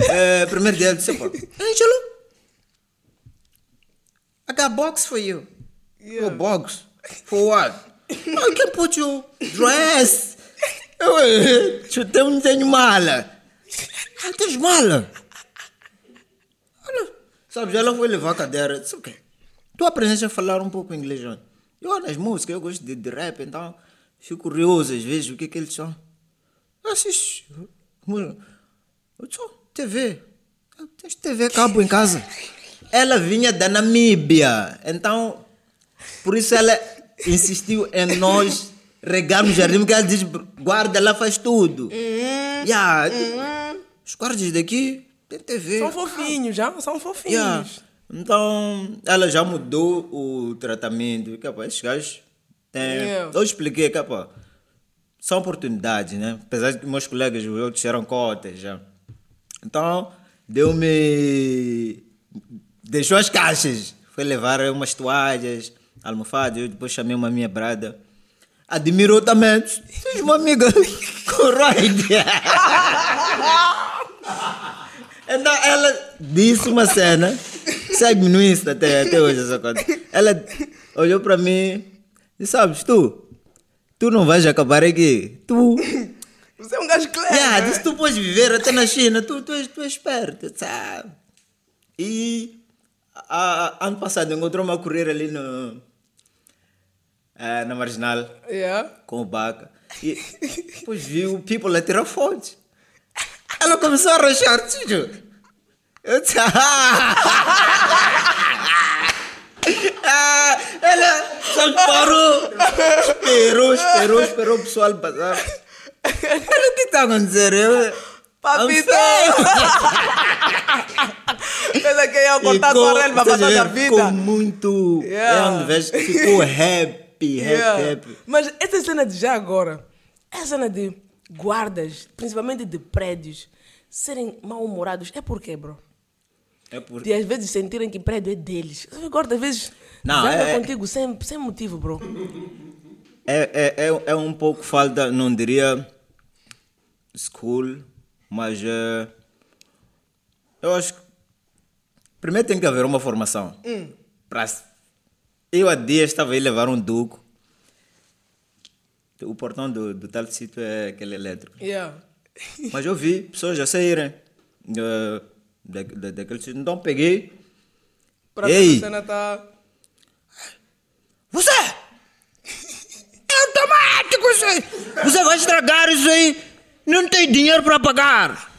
Speaker 2: é, primeiro dia eu disse, pô, Angelo, I got box for you.
Speaker 1: Yeah.
Speaker 2: Oh, box? For what? oh, you can put your dress. Eu não tenho mala. Ah, tens mala? Olha, sabes, ela foi levar a cadeira. Disse, ok. Tu aprendeste a falar um pouco inglês ontem? Eu nas músicas, eu gosto de, de rap, então fico curioso às vezes o que é que eles são. Eu assisto. Eu sou TV. Tens TV cabo em casa. Ela vinha da Namíbia, então por isso ela insistiu em nós regarmos o jardim, porque ela diz, guarda lá faz tudo. Yeah, Os guardas daqui tem TV.
Speaker 1: São fofinhos, já? São fofinhos.
Speaker 2: Yeah. Então, ela já mudou o tratamento. Capa, esses gajos têm.
Speaker 1: Yeah.
Speaker 2: Eu expliquei, capa, são oportunidades, né? Apesar de que meus colegas, os outros eram cotas já. Então, deu-me. Deixou as caixas. Foi levar umas toalhas, almofadas. Eu depois chamei uma minha brada. Admirou também. Tens uma amiga com Ride. Então ela disse uma cena, segue-me no Insta até, até hoje essa coisa. Ela olhou para mim e sabes, tu, tu não vais acabar aqui. Tu,
Speaker 1: Você é um gajo claro.
Speaker 2: yeah,
Speaker 1: né?
Speaker 2: disse, tu podes viver até na China, tu, tu, és, tu és esperto, sabe? E a- a- ano passado encontrou-me a correr ali no, eh, na Marginal
Speaker 1: Yeah.
Speaker 2: com o Baca. E depois viu o people a tirar fotos. Ela começou a rachar, tio. Eu disse, ah, ela só parou, esperou, esperou, esperou o pessoal passar. Olha o que está a acontecer? Eu,
Speaker 1: Papito!
Speaker 2: I'm
Speaker 1: Pensa que ia
Speaker 2: E
Speaker 1: cortar
Speaker 2: com-
Speaker 1: relva para
Speaker 2: estás a
Speaker 1: toda a
Speaker 2: ver, Ficou
Speaker 1: vida.
Speaker 2: muito.
Speaker 1: Yeah.
Speaker 2: É vejo que ficou happy, happy,
Speaker 1: Yeah.
Speaker 2: happy.
Speaker 1: Mas essa cena de já agora, essa cena de guardas, principalmente de prédios, serem mal-humorados, é por quê, bro?
Speaker 2: É por...
Speaker 1: De às vezes sentirem que prédio é deles. Guarda, às vezes,
Speaker 2: Não,
Speaker 1: zanga
Speaker 2: é-
Speaker 1: contigo sem, sem motivo, bro.
Speaker 2: É, é, é, é um pouco falta, não diria school, mas é, eu acho que primeiro tem que haver uma formação. Pra, eu há dias estava aí levar um duco. O portão do, do tal sítio é aquele elétrico.
Speaker 1: Yeah.
Speaker 2: Mas eu vi pessoas já saírem eh, da, da, daquele sítio. Então peguei.
Speaker 1: Para
Speaker 2: Ei!
Speaker 1: a cena tá.
Speaker 2: Você! É automático isso aí! Você vai estragar isso aí! Não tem dinheiro para pagar!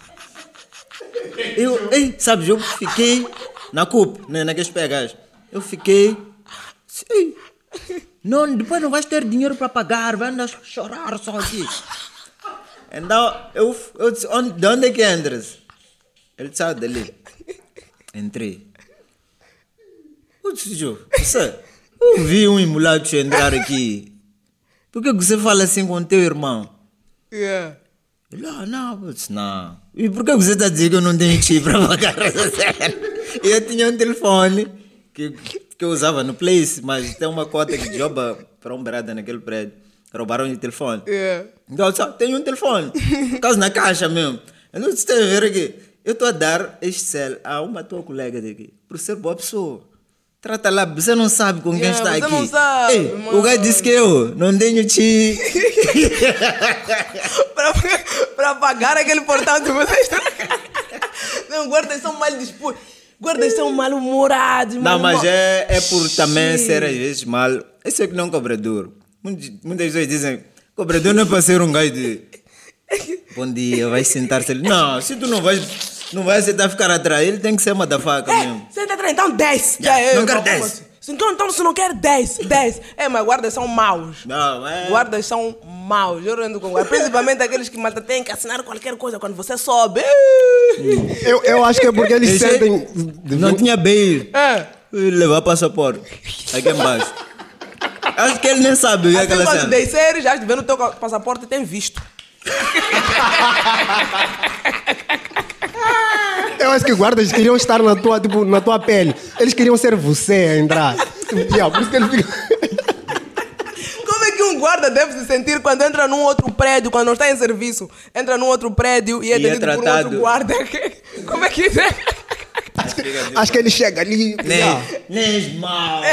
Speaker 2: Eu, ei, sabes, eu fiquei na CUP, né, naqueles pegas. Eu fiquei. Não, depois não vais ter dinheiro para pagar, vai andar a chorar só aqui. Então, eu, eu disse, onde, de onde é que entras? Ele disse, ah, dali. Entrei. Eu disse, Jô, você, eu vi um emulato entrar aqui. Por que você fala assim com teu irmão?
Speaker 1: Yeah.
Speaker 2: Ele, ah, não, eu disse, não. E por que você está dizendo que eu não tenho chip para pagar essa cena? Eu tinha um telefone que, que eu usava no Place, mas tem uma cota que joba para um berada naquele prédio. Roubaram o telefone.
Speaker 1: Yeah.
Speaker 2: Então, eu só tenho um telefone. Por causa na caixa mesmo. Eu não estou a ver aqui. Eu estou a dar este cel a uma tua colega daqui. Por ser boa pessoa. Trata lá, você não sabe com quem
Speaker 1: Yeah,
Speaker 2: está
Speaker 1: você
Speaker 2: aqui.
Speaker 1: não sabe,
Speaker 2: Ei,
Speaker 1: mano.
Speaker 2: o gajo disse que eu não tenho chi.
Speaker 1: para, pagar aquele portão de vocês. Não, guardas são mal dispostos. Guardas são mal-humorados.
Speaker 2: Não, mas é, é por também ser às vezes mal. Isso é que não é um cobrador. Muitas muitas pessoas dizem: cobrador não é para ser um gajo de. Bom dia, vai sentar-se ali. Não, se tu não vais, não vai aceitar ficar atrás, ele tem que ser uma da faca mesmo.
Speaker 1: É, senta atrás, então 10.
Speaker 2: Yeah, não
Speaker 1: eu-
Speaker 2: quero
Speaker 1: eu-
Speaker 2: 10.
Speaker 1: Se Então, então, se não quer 10, 10. É, mas guardas são maus.
Speaker 2: Não, é.
Speaker 1: Guardas são maus, eu rendo com guarda. Principalmente aqueles que malta têm que assinar qualquer coisa quando você sobe.
Speaker 3: Eu, eu acho que é porque eles
Speaker 2: Esse-
Speaker 3: sentem.
Speaker 2: Não tinha bail.
Speaker 1: É.
Speaker 2: Levar passaporte. Aqui embaixo. Acho que ele nem sabe o que é aquela cena.
Speaker 1: descer, já estiver no teu passaporte, tem visto.
Speaker 3: Eu acho que guardas queriam estar na tua, tipo, na tua pele. Eles queriam ser você a entrar. Yeah, por isso que eles ficam.
Speaker 1: Como é que um guarda deve se sentir quando entra num outro prédio, quando não está em serviço, entra num outro prédio e é
Speaker 2: E é
Speaker 1: atendido por um
Speaker 2: tratado.
Speaker 1: outro guarda? Como é que é?
Speaker 3: Acho que ele chega ali.
Speaker 2: nem mal.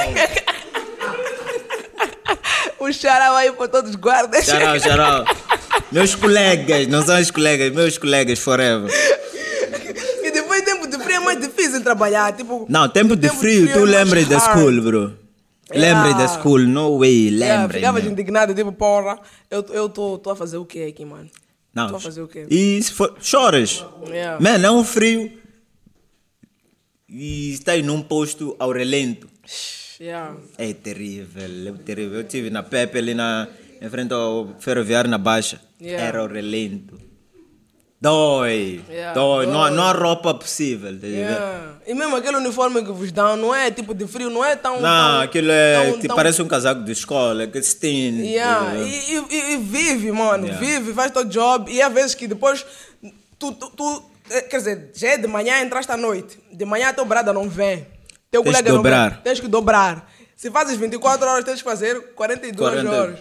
Speaker 1: Um xarau aí para todos os guardas.
Speaker 2: Xarau, xarau. Meus colegas, não são os colegas, meus colegas forever.
Speaker 1: E depois tempo de frio é mais difícil trabalhar. Tipo,
Speaker 2: Não, tempo de
Speaker 1: tempo
Speaker 2: frio, tu
Speaker 1: é mais
Speaker 2: lembras da school, bro.
Speaker 1: Yeah.
Speaker 2: Lembras da school, no way,
Speaker 1: Yeah,
Speaker 2: lembra.
Speaker 1: ficava indignado, tipo, porra, eu, tô a fazer o que aqui, mano?
Speaker 2: Não,
Speaker 1: Tô a fazer o quê?
Speaker 2: E se for, choras.
Speaker 1: Yeah.
Speaker 2: Mano, é um frio. E estás num posto ao relento.
Speaker 1: Yeah.
Speaker 2: É terrível, é terrível. Eu estive na Pepe ali na, em frente ao ferroviário na Baixa.
Speaker 1: Yeah.
Speaker 2: Era o relento. Dói.
Speaker 1: Yeah,
Speaker 2: dói. Não, há- não há roupa possível. tá a?
Speaker 1: Yeah. E mesmo aquele uniforme que vos dão, não é tipo de frio, não é tão.
Speaker 2: Não,
Speaker 1: tão-
Speaker 2: aquilo é.
Speaker 1: tão-
Speaker 2: tipo,
Speaker 1: tão-
Speaker 2: Parece um casaco de escola, que se tem.
Speaker 1: Yeah.
Speaker 2: tá a ver?
Speaker 1: E, e- e- e vive, mano,
Speaker 2: Yeah.
Speaker 1: vive, faz teu job. E há vezes que depois tu, tu, tu- eh, quer dizer, já é de manhã, entraste à noite. De manhã teu brada não vem. Teu
Speaker 2: Tens
Speaker 1: colega
Speaker 2: que
Speaker 1: não
Speaker 2: dobrar.
Speaker 1: vem. Tens que dobrar. Se fazes 24 horas, tens que fazer 42
Speaker 2: 40.
Speaker 1: horas.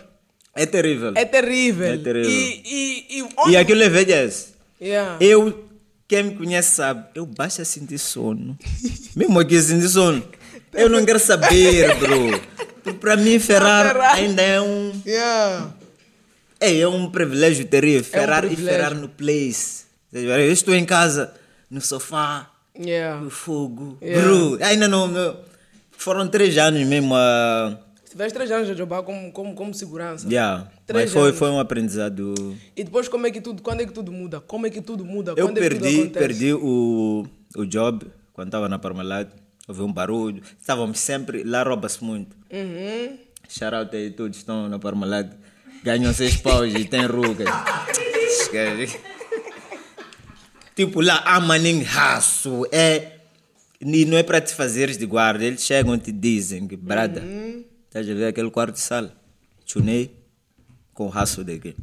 Speaker 2: É terrível.
Speaker 1: É terrível.
Speaker 2: É terrível.
Speaker 1: E, e, e,
Speaker 2: E
Speaker 1: onde-
Speaker 2: aquilo envelhece.
Speaker 1: Yeah.
Speaker 2: Eu, quem me conhece sabe, eu basta sentir sono. Mesmo aqui sentir sono. Eu não quero saber, bro. Porque Para mim, Ferrar
Speaker 1: Ferrari.
Speaker 2: ainda é um.
Speaker 1: Yeah.
Speaker 2: É, é um privilégio terrível. Ferrar e
Speaker 1: privilégio.
Speaker 2: Ferrar no place. Eu estou em casa, no sofá,
Speaker 1: Yeah.
Speaker 2: no fogo.
Speaker 1: Yeah.
Speaker 2: Bro, ainda não, não- Foram três anos mesmo a.
Speaker 1: Se tivesse 3 anos a jogar como, como, como segurança.
Speaker 2: Yeah.
Speaker 1: Três
Speaker 2: Mas foi,
Speaker 1: anos.
Speaker 2: foi um aprendizado.
Speaker 1: E depois como é que tudo, quando é que tudo muda? Como é que tudo muda?
Speaker 2: Eu
Speaker 1: quando é
Speaker 2: perdi,
Speaker 1: acontece?
Speaker 2: perdi o, o job quando estava na Parmalat. Houve um barulho. Estávamos sempre. Lá rouba-se muito.
Speaker 1: Uhum.
Speaker 2: Shout out aí, todos estão na Parmalat. Ganham seis paus e tem rugas. Tipo, lá há maninho raço. É. E não é para te fazeres de guarda. Eles chegam e te dizem brada, estás a ver aquele quarto de sala? Chunei com o raço daqui.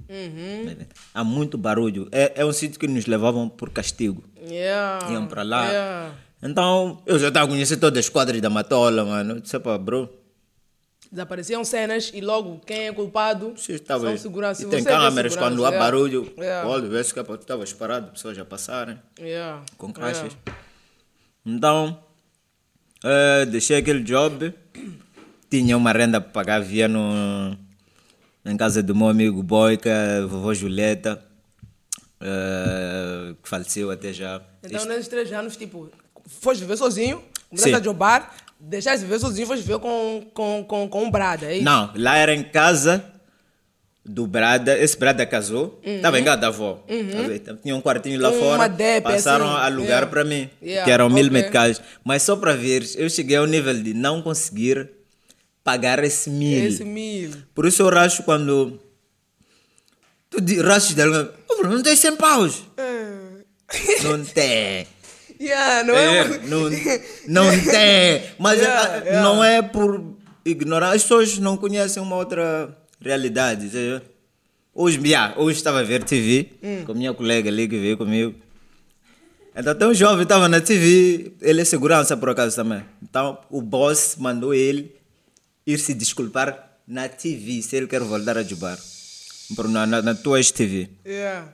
Speaker 2: Há muito barulho. É, é um sítio que nos levavam por castigo.
Speaker 1: Yeah.
Speaker 2: Iam para lá.
Speaker 1: Yeah.
Speaker 2: Então, eu já estava a conhecer todas as quadras da Matola, mano. Eu disse, pá, bro,
Speaker 1: Desapareciam cenas e logo quem é culpado
Speaker 2: Você estava
Speaker 1: são segurança.
Speaker 2: E tem
Speaker 1: você é
Speaker 2: câmeras
Speaker 1: segurança,
Speaker 2: quando há
Speaker 1: yeah.
Speaker 2: barulho.
Speaker 1: Yeah.
Speaker 2: Olha, vê se que tu estavas parado, pessoas já passarem
Speaker 1: Yeah.
Speaker 2: com caixas. Então, eh, deixei aquele job. Tinha uma renda para pagar, via no, em casa do meu amigo Boica, vovó Julieta, eh, que faleceu até já.
Speaker 1: Então
Speaker 2: Isto-
Speaker 1: nesses três anos, tipo, foste viver sozinho, começaste a jobar, deixaste de viver sozinho, foste viver com, com, com, com um brada, é isso?
Speaker 2: Não, lá era em casa do Brada. Esse Brada casou. Estava em casa da avó. Então, Tinha um quartinho lá
Speaker 1: Uma
Speaker 2: fora.
Speaker 1: DEP,
Speaker 2: passaram
Speaker 1: assim.
Speaker 2: a alugar
Speaker 1: Yeah.
Speaker 2: para mim.
Speaker 1: Yeah,
Speaker 2: Que eram mil
Speaker 1: ok.
Speaker 2: meticais. Mas só para ver, eu cheguei ao nível de não conseguir pagar esse mil.
Speaker 1: Esse mil.
Speaker 2: Por isso eu racho quando. Tu rachas de alguém. "Oh, não tem 100 paus. não tem.
Speaker 1: Yeah, não
Speaker 2: É,
Speaker 1: é?
Speaker 2: não, não tem. Mas
Speaker 1: Yeah,
Speaker 2: ah,
Speaker 1: yeah.
Speaker 2: não é por ignorar. As pessoas não conhecem uma outra realidade. sabe? Hoje, yeah, hoje estava a ver TV
Speaker 1: Hum.
Speaker 2: com a minha colega ali que veio comigo. Então, um jovem estava na TV, ele é segurança por acaso também. Então, o boss mandou ele ir se desculpar na TV, se ele quer voltar a. Por- Na, na, na tua TV.
Speaker 1: Yeah.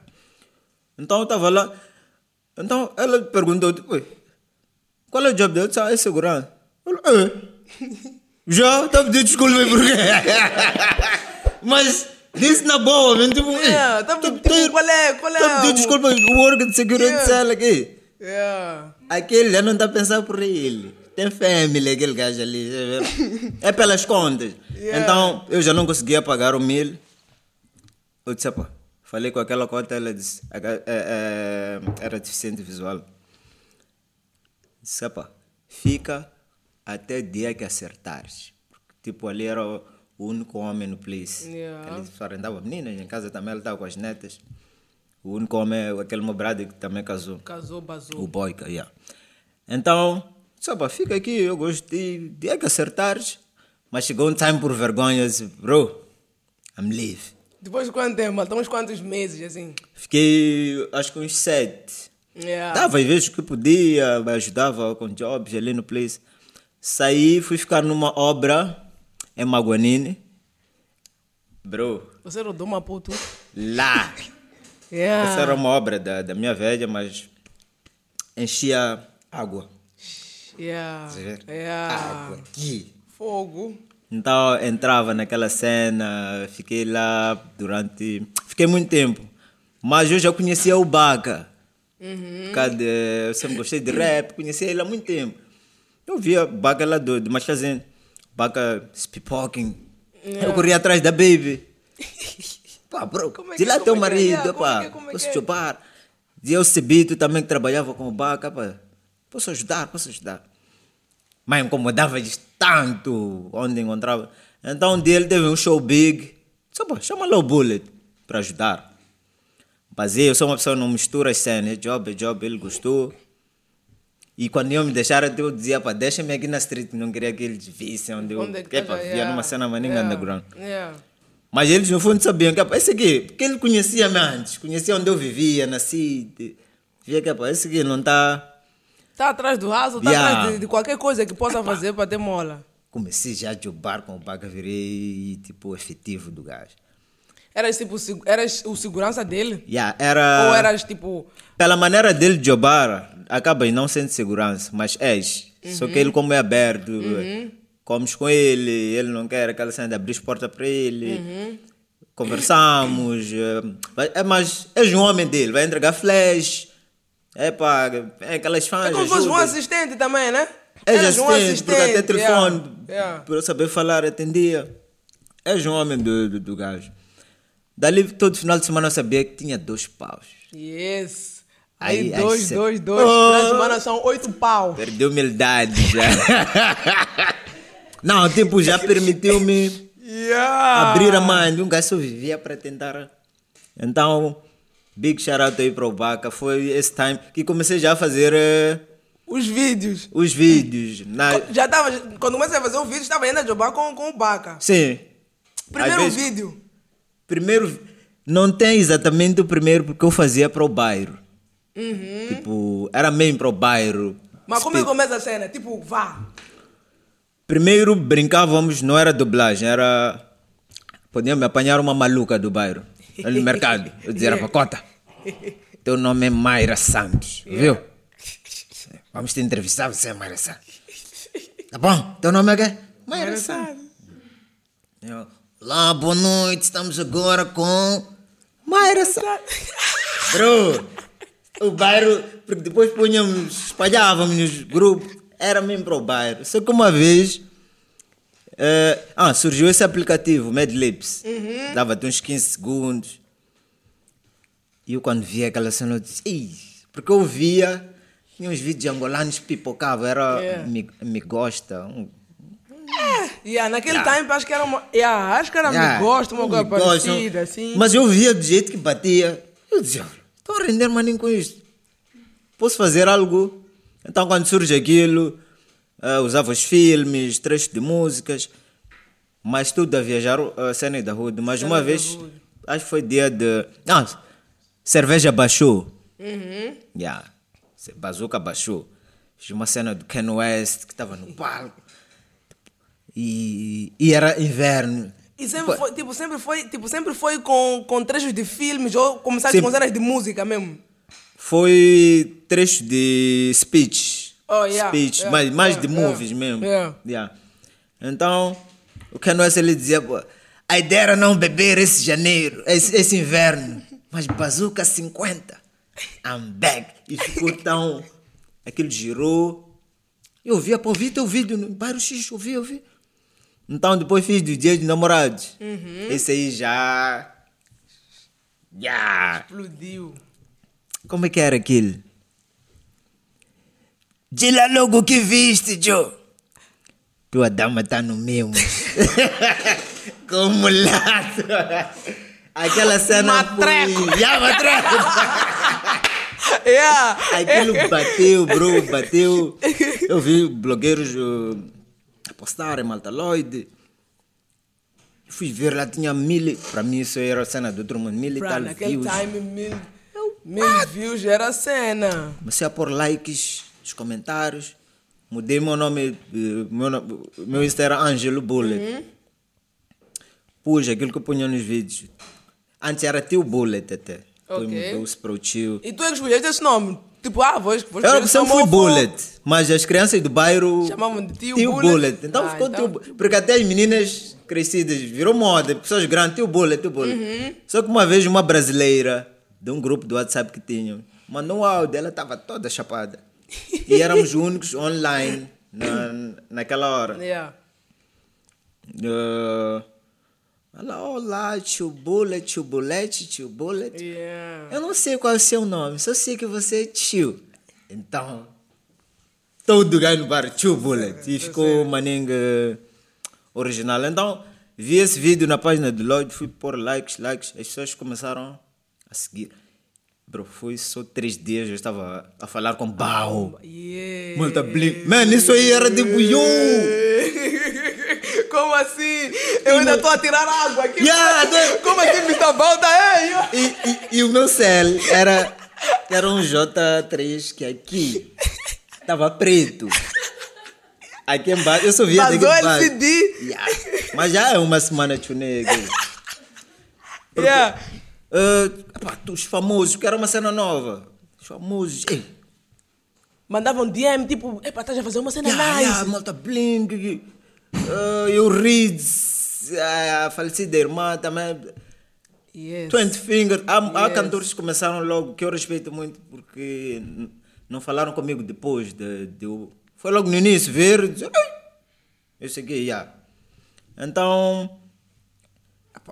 Speaker 2: Então eu estava lá. Então ela perguntou, tipo, "Oi, qual é o job dele? Eu disse, ah, é segurança. Ela, "É." Já? A pedir desculpa por quê? Mas disse na boa, mesmo, tipo, "Ei,
Speaker 1: Yeah, tá-
Speaker 2: tá-
Speaker 1: tipo,
Speaker 2: tá-
Speaker 1: qual é- qual é
Speaker 2: tá a pedir
Speaker 1: o-
Speaker 2: desculpa, o órgão de segurança
Speaker 1: Yeah.
Speaker 2: aqui.
Speaker 1: Yeah.
Speaker 2: Aquele já não está a pensar por ele. Tem família, aquele gajo ali. É pelas contas.
Speaker 1: Yeah.
Speaker 2: Então, eu já não conseguia pagar o mil. Eu disse, pá, falei com aquela conta, ela disse, "Aga- é, é, era deficiente visual. Disse, pá, fica até o dia que acertares. Porque, tipo, ali era o único homem no place.
Speaker 1: Yeah.
Speaker 2: Ele só arrendava meninas, em casa também ele estava com as netas. O único homem, aquele meu brother que também casou.
Speaker 1: Casou, basou.
Speaker 2: O boica, yeah. Então, só pá, fica aqui, eu gosto de. Dia que acertares. Mas chegou um time por vergonha, eu disse, bro, I'm leave.
Speaker 1: Depois de quanto tempo? Uns quantos meses, assim?
Speaker 2: Fiquei, acho que uns sete.
Speaker 1: Yeah.
Speaker 2: Dava às vezes que podia, me ajudava com jobs ali no place. Saí, fui ficar numa obra em Maguanine. Bro,
Speaker 1: Você rodou Maputo?
Speaker 2: lá.
Speaker 1: Yeah.
Speaker 2: Essa era uma obra da, da minha velha, mas enchia água.
Speaker 1: Yeah. Yeah.
Speaker 2: Água aqui.
Speaker 1: Fogo.
Speaker 2: Então entrava naquela cena, fiquei lá durante. Fiquei muito tempo. Mas eu já conhecia o Baca. Por causa de- Eu sempre gostei de rap, conhecia ele há muito tempo. Eu via Baca lá do, do Machazin. Baca pipoquing. Eu corria atrás da Baby. Pá, bro,
Speaker 1: Como é
Speaker 2: de
Speaker 1: que-
Speaker 2: lá teu
Speaker 1: é é?
Speaker 2: marido,
Speaker 1: Yeah, como
Speaker 2: pá,
Speaker 1: é é é?
Speaker 2: o Cebito também que trabalhava com o Baca, pá. Posso ajudar, posso ajudar. Mas incomodava-lhes tanto onde encontrava. Então um dia ele teve um show big. Disse, pô, chama lá o Bullet para ajudar. Mas eu sou uma pessoa que não mistura as cenas. É job, é job, ele gostou. E quando eu me deixaram, eu dizia, pá, deixa-me aqui na street, não queria que eles vissem onde eu
Speaker 1: Onde é que
Speaker 2: pá, via
Speaker 1: yeah,
Speaker 2: numa cena maninha
Speaker 1: yeah,
Speaker 2: underground.
Speaker 1: yeah.
Speaker 2: Mas eles no fundo sabiam que, esse aqui, porque ele conhecia-me antes, conhecia onde eu vivia, nasci, via que, esse aqui não está...
Speaker 1: Tá atrás do raso, tá
Speaker 2: Yeah.
Speaker 1: atrás de, de qualquer coisa que possa fazer para ter mola.
Speaker 2: Comecei já a jobar com o Baca, virei, tipo, efetivo do gajo.
Speaker 1: Eras tipo, eras o segurança dele?
Speaker 2: Yeah, era...
Speaker 1: Ou eras tipo.
Speaker 2: Pela maneira dele de jobar, acaba em não sendo segurança, mas és. Só que ele como é aberto, comes com ele, ele não quer aquela cena de abrir as portas para ele. Conversamos, eh, é, mas és um homem dele, vai entregar flash, é pá, é aquelas fãs.
Speaker 1: É como se fosse um assistente também, né? Eras um
Speaker 2: assistente, porque até telefone,
Speaker 1: yeah, yeah.
Speaker 2: para eu saber falar, atendia. És um homem do, do, do gajo. Dali, todo final de semana eu sabia que tinha dois paus.
Speaker 1: Yes. Aí,
Speaker 2: Aí-
Speaker 1: dois, dois, dois.
Speaker 2: Oh.
Speaker 1: Três semanas são oito pau.
Speaker 2: Perdeu humildade já. Não, tipo, já permitiu-me
Speaker 1: Yeah.
Speaker 2: abrir a mão. Um gajo vivia para tentar. Então, big shout out aí para o Baca. Foi esse time que comecei já a fazer eh,
Speaker 1: Os vídeos.
Speaker 2: os vídeos. Na...
Speaker 1: Já tava, quando comecei a fazer o vídeo, estava ainda a jogar com, com o Baca.
Speaker 2: Sim.
Speaker 1: Primeiro
Speaker 2: vezes-
Speaker 1: vídeo.
Speaker 2: Primeiro, não tem exatamente o primeiro porque eu fazia para o bairro. Tipo, era mesmo para o bairro.
Speaker 1: Mas como é que
Speaker 2: Spe-
Speaker 1: começa a cena? Tipo, vá.
Speaker 2: Primeiro brincávamos, não era dublagem, era. Podiam me apanhar uma maluca do bairro, ali no mercado. Eu dizia,
Speaker 1: Yeah.
Speaker 2: Pacota, teu nome é Mayra Santos, viu? Vamos te entrevistar, você é Mayra Santos. Tá bom? Teu nome é quê? Mayra Santos. Eu, Olá, boa noite, estamos agora com Mayra Santos. Bro, o bairro, porque depois punhamos, espalhávamos nos grupos, era mesmo para o bairro. Só que uma vez, eh, ah, surgiu esse aplicativo, Madlips, dava-te uns 15 segundos. E eu quando via aquela cena, eu disse, Ih, porque eu via, tinha uns vídeos angolanos pipocavam, era
Speaker 1: Yeah.
Speaker 2: me, me gosta, um,
Speaker 1: Yeah, naquele
Speaker 2: Yeah.
Speaker 1: time acho que era uma. Yeah, acho que era
Speaker 2: Yeah,
Speaker 1: me gosto, uma coisa parecida, assim.
Speaker 2: Mas eu via do jeito que batia. Eu dizia, estou a render maninho com isto. Posso fazer algo? Então quando surge aquilo, eh, usava os filmes, trechos de músicas, mas tudo a viajar a cena da Rude. Mas uma vez,
Speaker 1: Rude.
Speaker 2: acho que foi dia de... Ah, cerveja baixou.
Speaker 1: Uhum.
Speaker 2: Yeah. Bazuca baixou. Fiz uma cena do Ken West que estava no palco. E, e era inverno.
Speaker 1: E sempre foi, tipo, sempre foi, tipo, sempre foi com, com trechos de filmes ou começaste
Speaker 2: Sempre.
Speaker 1: com cenas de música mesmo.
Speaker 2: Foi trecho de speech.
Speaker 1: Oh, yeah,
Speaker 2: speech,
Speaker 1: yeah,
Speaker 2: mais, mais
Speaker 1: yeah,
Speaker 2: de
Speaker 1: yeah,
Speaker 2: movies mesmo.
Speaker 1: yeah.
Speaker 2: Yeah. Então, o Ken West ele dizia, pô, a ideia era não beber esse janeiro, esse, esse inverno, mas bazuca 50. I'm back. E ficou tão... Aquilo girou. Eu vi, pô, vi teu vídeo no bairro X, eu vi, eu vi. Então, depois fiz do dia de namorados.
Speaker 1: Uhum.
Speaker 2: Esse aí já... Já...
Speaker 1: Explodiu.
Speaker 2: Como é que era aquele? Dila logo o que viste, Joe. Tua dama tá no mesmo. Como lato. Aquela cena
Speaker 1: Matreco.
Speaker 2: foi... Já, matreco.
Speaker 1: Yeah.
Speaker 2: Aquilo bateu, bro, bateu. Eu vi blogueiros uh, a postarem, malta Lloyd. Fui ver lá, tinha mil... Para mim isso era a cena do outro mundo. Mil e tal
Speaker 1: naquele
Speaker 2: views.
Speaker 1: time, mil, mil views era cena.
Speaker 2: Comecei a pôr likes nos comentários. Mudei meu nome. eh, Meu, meu Insta era Angelo Bullet. Pus aquilo que eu punha nos vídeos. Antes era Tio Bullet até. Depois
Speaker 1: Ok.
Speaker 2: mudou-se para o tio.
Speaker 1: E tu é que escolheste esse nome. Tipo, ah, vou, vou
Speaker 2: Eu
Speaker 1: escolher
Speaker 2: sempre fui Bullet, mas as crianças do bairro.
Speaker 1: Chamavam de Tio Bullet?
Speaker 2: Bullet. Então
Speaker 1: Ah,
Speaker 2: ficou
Speaker 1: então-
Speaker 2: Tio Bullet. Porque até as meninas crescidas virou moda, pessoas grandes, Tio Bullet, Tio Bullet.
Speaker 1: Uhum.
Speaker 2: Só que uma vez uma brasileira de um grupo do WhatsApp que tinham mandou um áudio, ela estava toda chapada. E éramos os únicos online na, naquela hora.
Speaker 1: Yeah.
Speaker 2: Uh, ela, olá, tio Bullet, tio Bullet, tio Bullet.
Speaker 1: Yeah.
Speaker 2: Eu não sei qual é o seu nome, só sei que você é tio. Então, todo gajo no bar, tio Bullet. E ficou maninga original. Então, vi esse vídeo na página do Lloyd, fui pôr likes, likes. As pessoas começaram a seguir. Bro, foi só três dias, eu estava a falar com Bao.
Speaker 1: Yeah.
Speaker 2: Multa blink. Mano, isso aí era tipo yo!
Speaker 1: Como assim? Eu ainda estou a tirar água aqui.
Speaker 2: Yeah?
Speaker 1: Como assim, Mr. Balda? Ei!
Speaker 2: E, e, e o meu cell era, era um J3 que aqui estava preto. Aqui embaixo, eu só via daqui
Speaker 1: Vazou
Speaker 2: embaixo.
Speaker 1: LCD.
Speaker 2: Yeah. Mas já é uma semana chunega.
Speaker 1: Yeah.
Speaker 2: Uh, os famosos, que era uma cena nova. Os famosos. Ei,
Speaker 1: Mandavam DM, tipo, epa, estás a fazer uma cena
Speaker 2: yeah,
Speaker 1: nice.
Speaker 2: yeah, malta blink. Uh, eu Reeds, a falecida irmã também.
Speaker 1: Yes.
Speaker 2: 20 Fingers. Há, há
Speaker 1: Yes.
Speaker 2: cantores que começaram logo, que eu respeito muito, porque não falaram comigo depois de, de Foi logo no início, ver. Eu cheguei, já. Então,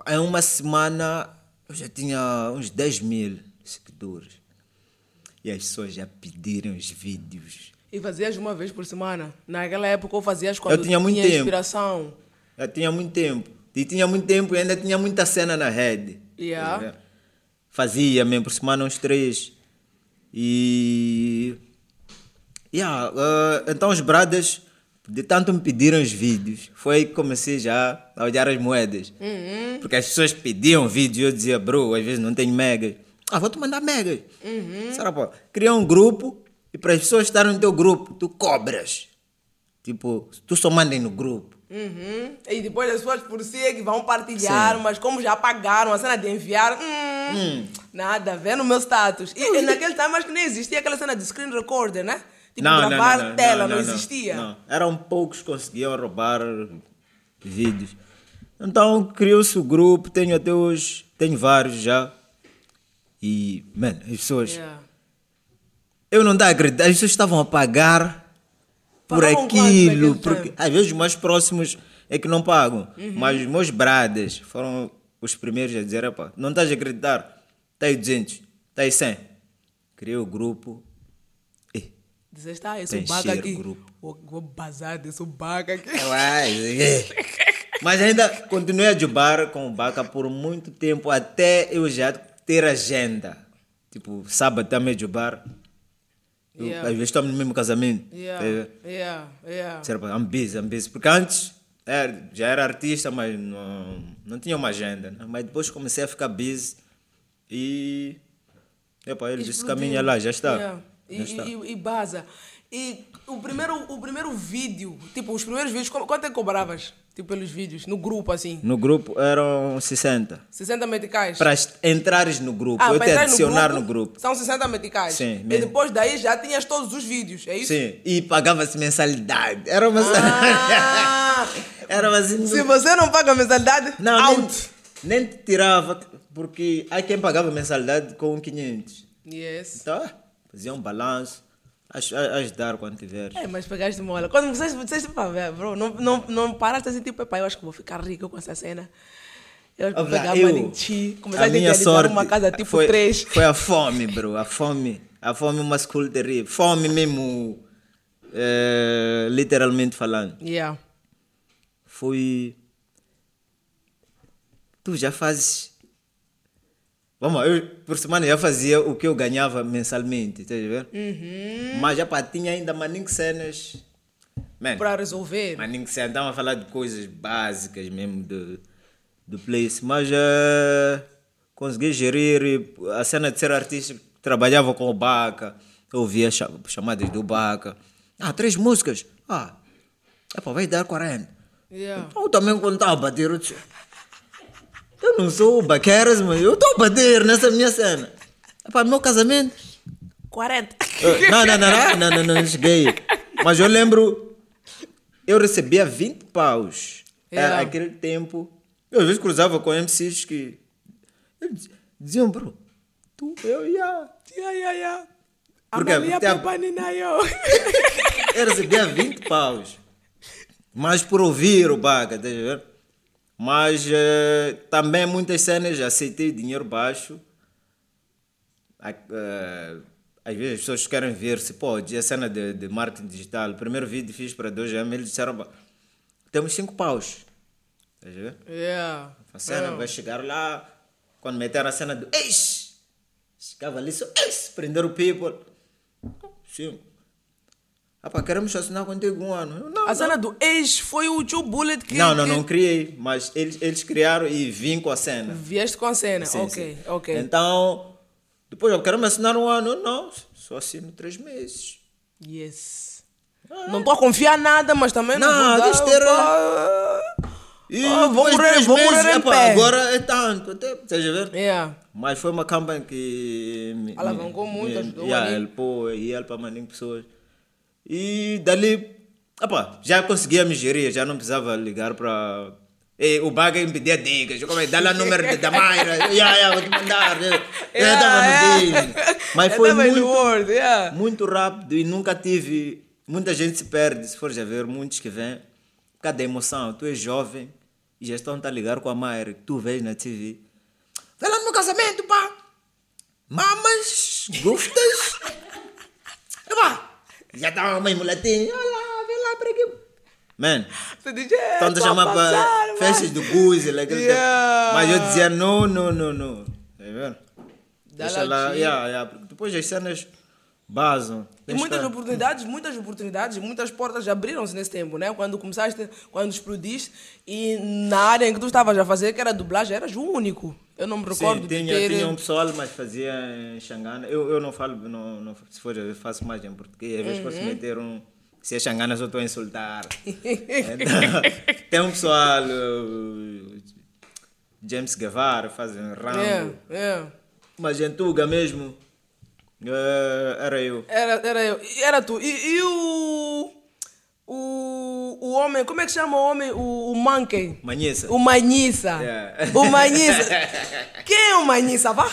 Speaker 2: em uma semana, eu já tinha uns 10 mil seguidores. E as pessoas já pediram os vídeos.
Speaker 1: E fazias uma vez por semana. Naquela época ou fazias quando
Speaker 2: tinha muito tempo.
Speaker 1: inspiração.
Speaker 2: Já tinha muito tempo. E tinha muito tempo e ainda tinha muita cena na rede.
Speaker 1: Yeah.
Speaker 2: Tá? Fazia mesmo, por semana uns três. E. Yeah, uh, então os bradas, de tanto me pediram os vídeos, foi aí que comecei já a olhar as moedas.
Speaker 1: Uhum.
Speaker 2: Porque as pessoas pediam vídeos e eu dizia, bro, às vezes não tenho megas. Ah, vou te mandar megas.
Speaker 1: Uhum.
Speaker 2: Será, pô? Cria um grupo e para as pessoas estarem no teu grupo, tu cobras. Tipo, tu só mandem no grupo.
Speaker 1: Uhum. E depois as pessoas por si é que vão partilhar, mas como já pagaram a cena de enviar, hum, nada a ver no meu status. E, e naquele tempo acho que nem existia aquela cena de screen recorder, né? Tipo, gravar tela, não, existia.
Speaker 2: Não. Eram poucos que conseguiam roubar vídeos. Então criou-se o grupo, tenho até hoje, tenho vários já. E, mano, as pessoas.
Speaker 1: Yeah.
Speaker 2: Eu não dá a acreditar, as pessoas estavam a pagar por
Speaker 1: Pagavam
Speaker 2: aquilo. Porque
Speaker 1: tempo?
Speaker 2: às vezes os mais próximos é que não pagam.
Speaker 1: Uhum.
Speaker 2: Mas os meus bradas foram os primeiros a dizer: "Epá, não estás a acreditar, está aí 200, está aí 100. Criei o grupo.
Speaker 1: Dizeste, ah, eu sou baga aqui.
Speaker 2: grupo.
Speaker 1: Vou, vou bazar, eu sou baga aqui.
Speaker 2: É. Mas ainda continuei a jubar com o Baca por muito tempo, até eu já ter agenda. Tipo, sábado também jubar. Eu,
Speaker 1: Yeah.
Speaker 2: Às vezes estamos no mesmo casamento.
Speaker 1: Yeah,
Speaker 2: Eh,
Speaker 1: yeah, yeah.
Speaker 2: Será, I'm busy, I'm busy. Porque antes era, já era artista, mas não, não tinha uma agenda. né? Mas depois comecei a ficar busy e. Epa, ele disse:
Speaker 1: Explodiu.
Speaker 2: caminha lá, já está.
Speaker 1: Yeah. E, e, e, baza. E o primeiro, o primeiro vídeo, tipo, os primeiros vídeos, qu- quanto é que cobravas? Tipo, pelos vídeos, no grupo, assim?
Speaker 2: No grupo eram 60.
Speaker 1: 60 meticais?
Speaker 2: Para entrares no grupo, eu
Speaker 1: para
Speaker 2: te adicionar no grupo.
Speaker 1: São 60 meticais.
Speaker 2: Sim,
Speaker 1: E
Speaker 2: mesmo.
Speaker 1: depois daí já tinhas todos os vídeos, é isso?
Speaker 2: Sim, e pagava-se mensalidade. Era uma.
Speaker 1: Ah,
Speaker 2: Era uma
Speaker 1: se você não paga mensalidade,
Speaker 2: Não,
Speaker 1: out.
Speaker 2: nem, nem te tirava, porque há quem pagava mensalidade com 500.
Speaker 1: Yes.
Speaker 2: Então, ah, fazia um balanço, aj- a- ajudar quando tiveres.
Speaker 1: É, mas pegaste mola. Quando vocês, vocês pá, velho, bro, não, não, não paraste assim, tipo, epá, eu acho que vou ficar rico com essa cena. Eu acho que vou
Speaker 2: Olha,
Speaker 1: pegar
Speaker 2: eu-
Speaker 1: Maninchi, começar a
Speaker 2: a minha sorte
Speaker 1: uma casa tipo
Speaker 2: foi,
Speaker 1: 3.
Speaker 2: Foi a fome, bro. A fome. A fome é uma school terrível. Fome mesmo, eh, literalmente falando.
Speaker 1: Yeah.
Speaker 2: Foi. Tu já fazes. Vamos, eu por semana já fazia o que eu ganhava mensalmente, estás a ver?
Speaker 1: Uhum.
Speaker 2: Mas já pá, tinha ainda maninho cenas. Man,
Speaker 1: Para resolver.
Speaker 2: maninho cenas, estava a falar de coisas básicas mesmo do, do place. Mas eh, consegui gerir a cena de ser artista. Trabalhava com o Baca, ouvia cha- chamadas do Baca. Ah, três músicas. Ah, epá, vai dar 40.
Speaker 1: Yeah.
Speaker 2: Eu também quando estava a bater, eu disse, eu não sou o Baqueras, mas eu estou a bater nessa minha cena. É para o meu casamento.
Speaker 1: 40.
Speaker 2: Eu- Não, não, não, não, não, não, não cheguei. Mas eu lembro, eu recebia 20 paus. Era
Speaker 1: Yeah.
Speaker 2: aquele tempo. Eu às vezes cruzava com MCs que eles diziam, bro, tu, eu ia.
Speaker 1: Yeah, yeah, yeah. Amalia
Speaker 2: Porque. Eu recebia 20 paus. Mas por ouvir o Baga, estás a ver? Mas eh, também muitas cenas aceitei dinheiro baixo. Eh, às vezes as pessoas querem ver se pode. A cena de, de marketing digital, o primeiro vídeo fiz para 2M, eles disseram: temos 5 paus. Estás a ver?
Speaker 1: Yeah.
Speaker 2: A cena vai chegar lá. Quando meteram a cena do ex, ficava ali só ex, prender o people. 5. Rapaz, queremos assinar contigo um ano. Eu, não,
Speaker 1: a cena do ex foi o Joe Bullet que.
Speaker 2: Não, não, não criei, mas eles, eles criaram e vim com a cena.
Speaker 1: Vieste com a cena,
Speaker 2: sim,
Speaker 1: ok,
Speaker 2: sim.
Speaker 1: ok.
Speaker 2: Então, depois eu quero me assinar um ano. Eu, não, só assino três meses.
Speaker 1: Yes. Ah, não estou a confiar nada, mas também não.
Speaker 2: Não,
Speaker 1: deixa dar,
Speaker 2: ter...
Speaker 1: pá...
Speaker 2: e
Speaker 1: oh, vou morrer, vou morrer em
Speaker 2: epa,
Speaker 1: pé.
Speaker 2: Agora é tanto, até, estás a ver?
Speaker 1: Yeah.
Speaker 2: Mas foi uma campanha que. ela
Speaker 1: Alavancou
Speaker 2: muito.
Speaker 1: muito,
Speaker 2: me,
Speaker 1: ajudou.
Speaker 2: Yeah, helpou, e para maninho pessoas. E dali, epá, já conseguia me gerir, já não precisava ligar para... O Baga me pedia dicas, eu comecei, dá lá o número da Mayra, yeah, yeah, vou te mandar. Eu, eu estava no game. Mas foi muito,
Speaker 1: Word, yeah.
Speaker 2: muito rápido e nunca tive. Muita gente se perde, se fores a ver, muitos que vêm. Cada emoção, tu és jovem e já estão a ligar com a Mayra, que tu vês na TV. Vai lá no meu casamento, pá! Mamas, gostas? Epá, já está uma mulatinha, olha lá, vem lá para aqui. Man,
Speaker 1: Você diz, é,
Speaker 2: estão a chamar para festas do Guzi, tempo.
Speaker 1: Yeah.
Speaker 2: Mas eu dizia, não, não, não, não. Tá vendo? Deixa
Speaker 1: lá
Speaker 2: yeah, yeah, porque depois as cenas basam.
Speaker 1: E muitas
Speaker 2: que-
Speaker 1: oportunidades, muitas oportunidades, muitas portas abriram-se nesse tempo, né? Quando começaste, quando explodiste, e na área em que tu estavas a fazer, que era dublagem, eras o único. Eu não me recordo
Speaker 2: Sim,
Speaker 1: de
Speaker 2: tinha,
Speaker 1: ter...
Speaker 2: tinha um pessoal, mas fazia em Xangana. Eu, eu não falo, não, não, se for, eu faço mais em português. Às vezes
Speaker 1: Uhum.
Speaker 2: posso meter um. Se é Xangana, só estou a insultar. Então, tem um pessoal, James Guevara, fazem Rambo.
Speaker 1: É, é.
Speaker 2: Mas em Tuga mesmo, eh, era eu.
Speaker 1: Era, era eu. Era tu. E, e o... O, o homem, como é que chama o homem? O, o monkey.
Speaker 2: Manhissa.
Speaker 1: O Manhissa.
Speaker 2: Yeah.
Speaker 1: O Manhissa. Quem é o Manhissa? Vá.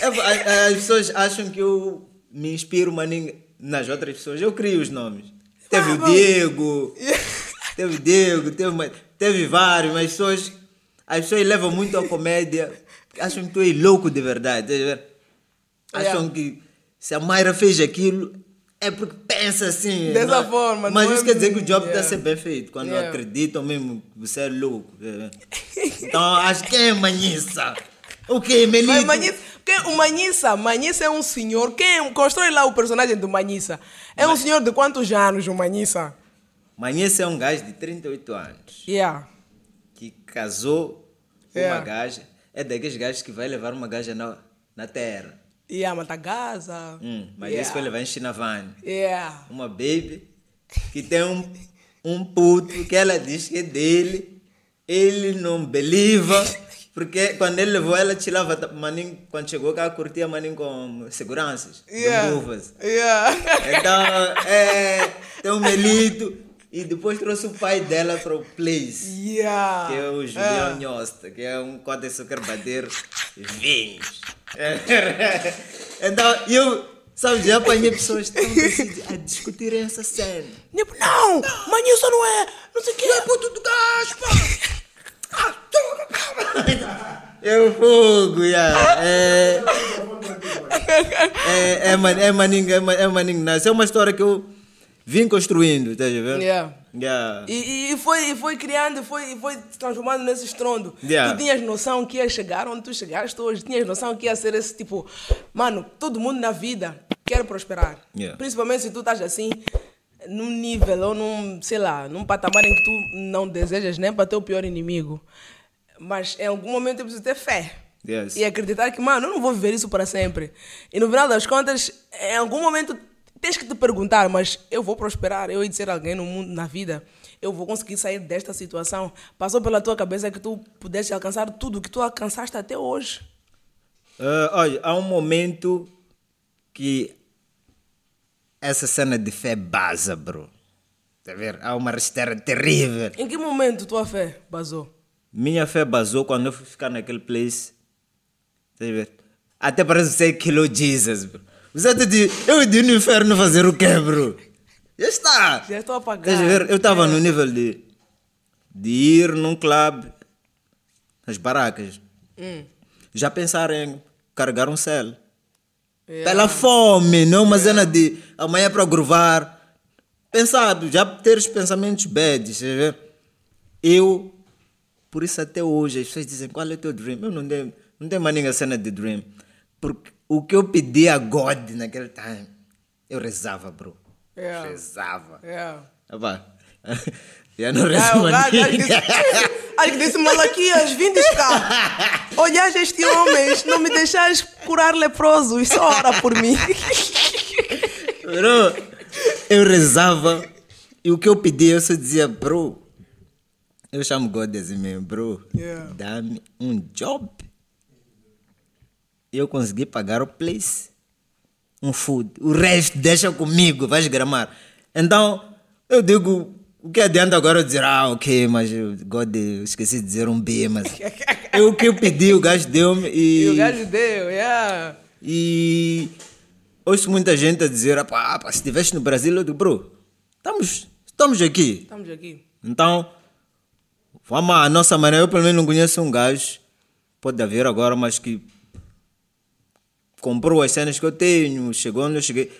Speaker 2: É, a- As pessoas acham que eu me inspiro maninho, nas outras pessoas. Eu crio os nomes. Teve
Speaker 1: Ah,
Speaker 2: o. Diego, teve o Diego, teve, teve vários, mas as pessoas, as pessoas levam muito a comédia, acham que tu és louco de verdade. Acham
Speaker 1: Yeah.
Speaker 2: que se a Mayra fez aquilo, é porque pensa assim.
Speaker 1: Dessa
Speaker 2: não-
Speaker 1: forma,
Speaker 2: Mas isso
Speaker 1: é
Speaker 2: quer dizer que o job está
Speaker 1: yeah.
Speaker 2: a ser bem feito, quando
Speaker 1: Yeah.
Speaker 2: acreditam mesmo que você é louco. ver? Então, acho que é manhissa. O que, Melito?
Speaker 1: Mas Manhissa, quem, o Manhissa, Manhissa é um senhor. Quem constrói lá o personagem do Manhissa? É um senhor de quantos anos, o Manhissa?
Speaker 2: Manhece é um gajo de 38 anos
Speaker 1: Yeah.
Speaker 2: que casou com
Speaker 1: Yeah.
Speaker 2: uma gaja. É daqueles gajos que vai levar uma gaja na, na terra.
Speaker 1: Yeah, Matagaza.
Speaker 2: Hum, mas
Speaker 1: yeah.
Speaker 2: esse vai levar em Chinavan.
Speaker 1: Yeah.
Speaker 2: Uma baby que tem um, um puto que ela diz que é dele. Ele não beliva. Porque quando ele levou ela, tirava maninho, quando chegou cá, curtia maninho com seguranças.
Speaker 1: Yeah.
Speaker 2: Luvas.
Speaker 1: Yeah.
Speaker 2: Então, é, tem um melito. E depois trouxe o pai dela para o Place.
Speaker 1: Yeah.
Speaker 2: Que é o. Julião Nhosta, que é um código de açúcar bater vinhos. Então, eu, sabe, já apanhei pessoas decididas a discutirem essa cena.
Speaker 1: Tipo, não, Manhissa não é. Não sei o que. É
Speaker 2: puto do gás, pá! Eu fogo, yeah. É, é, é, é maninho, é, ma- é maninho. Não, é uma história que eu vim construindo, tá vendo?
Speaker 1: Yeah.
Speaker 2: Yeah.
Speaker 1: E, e foi, e foi criando, e foi, foi transformando nesse estrondo.
Speaker 2: Yeah.
Speaker 1: Tu tinhas noção que ia chegar onde tu chegaste hoje. Tinhas noção que ia ser esse tipo. Mano, todo mundo na vida quer prosperar.
Speaker 2: Yeah.
Speaker 1: Principalmente se tu estás assim, num nível ou num, sei lá, num patamar em que tu não desejas nem para teu pior inimigo. Mas em algum momento eu preciso ter fé.
Speaker 2: Yes.
Speaker 1: E acreditar que, mano, eu não vou viver isso para sempre. E no final das contas, em algum momento tens que te perguntar, mas eu vou prosperar, eu de ser alguém no mundo, na vida, eu vou conseguir sair desta situação. Passou pela tua cabeça que tu pudesse alcançar tudo que tu alcançaste até hoje.
Speaker 2: Ah, olha, há um momento que essa cena de fé basa, bro. Tá a ver? Há uma rasteira terrível.
Speaker 1: Em que momento tua fé basou?
Speaker 2: Minha fé basou quando eu fui ficar naquele place. Tá a ver? Até parece que você killou Jesus, bro. Você te diz, eu ia no inferno fazer o quê, bro? Já está.
Speaker 1: Já estou a pagar.
Speaker 2: ver? Eu estava no nível de, de ir num clube, nas barracas,
Speaker 1: Hum.
Speaker 2: já pensar em carregar um céu.
Speaker 1: Yeah.
Speaker 2: Pela fome, não uma cena de amanhã para grovar. Pensar, já ter os pensamentos bad, vê? Eu, por isso até hoje, as pessoas dizem qual é o teu dream. Eu não tenho, não tenho mais nenhuma cena de dream. Porque o que eu pedi a God naquele time, eu rezava, bro.
Speaker 1: Yeah.
Speaker 2: Rezava.
Speaker 1: Yeah.
Speaker 2: Epá, já não rezo
Speaker 1: gajo, acho que disse, Malaquias, vim cá. Olhas este homem, não me deixares curar leproso, e só ora por mim.
Speaker 2: Bro, eu rezava e o que eu pedia, eu só dizia, bro, eu chamo God assim mesmo, bro,
Speaker 1: Yeah.
Speaker 2: dá-me um job. Eu consegui pagar o place, um food. O resto deixa comigo, vais gramar. Então, eu digo, o que adianta agora eu dizer, ah, ok, mas eu, God, eu esqueci de dizer um B, mas eu, o que eu pedi, o gajo deu-me e...
Speaker 1: E o gajo deu, yeah.
Speaker 2: E ouço muita gente a dizer, "Apá, apá, se estivesse no Brasil, eu digo, bro, estamos, estamos aqui.
Speaker 1: Estamos aqui.
Speaker 2: Então, vamos à nossa maneira. Eu pelo menos não conheço um gajo, pode haver agora, mas que comprou as cenas que eu tenho, chegou onde eu cheguei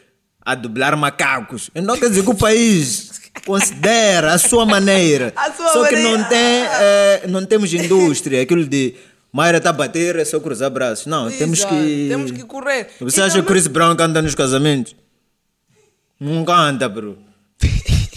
Speaker 2: a dublar macacos. Então quer dizer que o país considera a sua maneira.
Speaker 1: A sua
Speaker 2: só que
Speaker 1: maneira.
Speaker 2: não tem, eh, não temos indústria, aquilo de Mayra está a bater, é só cruzar braços. Não, temos
Speaker 1: Exato,
Speaker 2: que.
Speaker 1: Temos que correr.
Speaker 2: Você
Speaker 1: E
Speaker 2: acha que
Speaker 1: também-
Speaker 2: Chris Brown canta nos casamentos? Não canta, bro.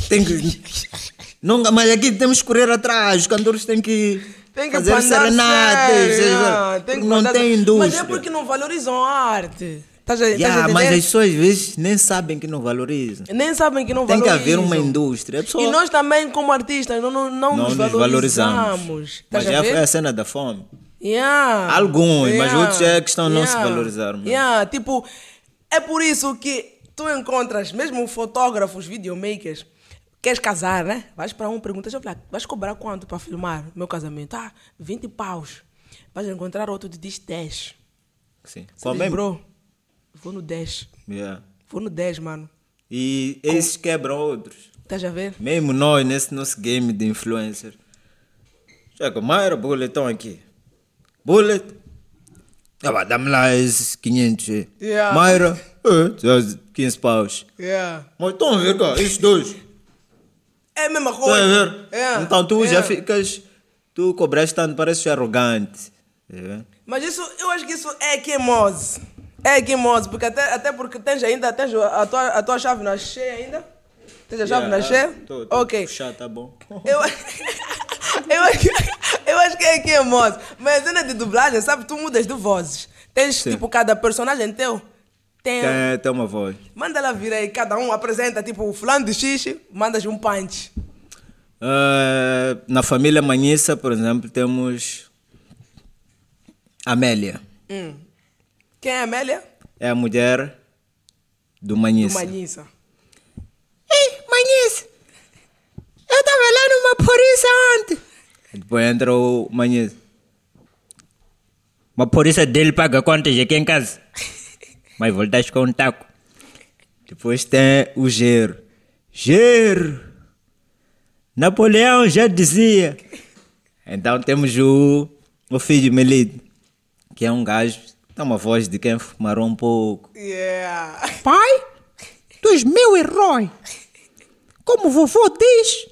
Speaker 2: Tem que. Não, mas aqui temos que correr atrás. Os cantores têm que,
Speaker 1: Tem que
Speaker 2: fazer serenatas.
Speaker 1: ah, tem que
Speaker 2: Porque não
Speaker 1: mandar-
Speaker 2: tem indústria.
Speaker 1: Mas é porque não valorizam a arte. A
Speaker 2: Yeah, mas as pessoas às vezes nem sabem que não valorizam.
Speaker 1: Nem sabem que não
Speaker 2: Tem que
Speaker 1: valorizam.
Speaker 2: haver uma indústria. Pessoa
Speaker 1: E nós também, como artistas, não, não, não,
Speaker 2: não
Speaker 1: nos valorizamos.
Speaker 2: valorizamos.
Speaker 1: Estás
Speaker 2: Mas
Speaker 1: a
Speaker 2: já foi a cena da fome.
Speaker 1: Yeah.
Speaker 2: Alguns, mas outros é questão de não se valorizar mesmo.
Speaker 1: Yeah. Tipo, é por isso que tu encontras, mesmo fotógrafos, videomakers, queres casar, né? Vais para um, perguntas, eu falo, vais cobrar quanto para filmar meu casamento? Ah, 20 paus. Vais encontrar outro que diz 10.
Speaker 2: Sim.
Speaker 1: Você
Speaker 2: Qual
Speaker 1: diz,
Speaker 2: mesmo?
Speaker 1: bro, vou no 10.
Speaker 2: Yeah.
Speaker 1: Vou no 10, mano.
Speaker 2: E esses quebram outros.
Speaker 1: Estás a ver?
Speaker 2: Mesmo nós, nesse nosso game de influencer. Chega, Mayra, boletão aqui. Bullet. Ah, vá, dá-me lá esses 500. aí.
Speaker 1: Yeah.
Speaker 2: Mayra, é, já 15 paus.
Speaker 1: Yeah.
Speaker 2: Mas estão a ver cá, esses dois.
Speaker 1: É a mesma coisa. Yeah.
Speaker 2: Então tu já
Speaker 1: Yeah.
Speaker 2: ficas. Tu cobraste tanto, pareces arrogante. É.
Speaker 1: Mas isso, eu acho que isso é queimose. É queimose, porque até, até porque tens ainda, tens a tua, a tua chave na cheia ainda? Tens a chave na cheia?
Speaker 2: Tô, tô
Speaker 1: ok.
Speaker 2: Puxar, tá bom.
Speaker 1: Eu, eu, acho, eu acho que é queimose. Mas a cena de dublagem, sabe? Tu mudas de vozes. Tens,
Speaker 2: Sim.
Speaker 1: tipo, cada personagem teu tem...
Speaker 2: Tem, tem uma voz.
Speaker 1: Manda ela vir aí, cada um apresenta, tipo, o fulano de xixi, mandas um punch.
Speaker 2: Ah, na família Manhissa, por exemplo, temos Amélia.
Speaker 1: Quem é Amélia?
Speaker 2: É a mulher do
Speaker 1: Do
Speaker 2: Manhissa.
Speaker 1: Manhissa.
Speaker 2: Ei, Manhissa! Eu tava lá numa polícia ontem. Depois entra o Manhissa. Uma polícia dele paga contas aqui em casa. Mas voltaste com um taco. Depois tem o Gero. Gero! Napoleão já dizia. Então temos o, o filho de Melito, que é um gajo, tem uma voz de quem fumarou um pouco.
Speaker 1: Yeah.
Speaker 4: Pai, tu és meu herói. Como o vovô diz,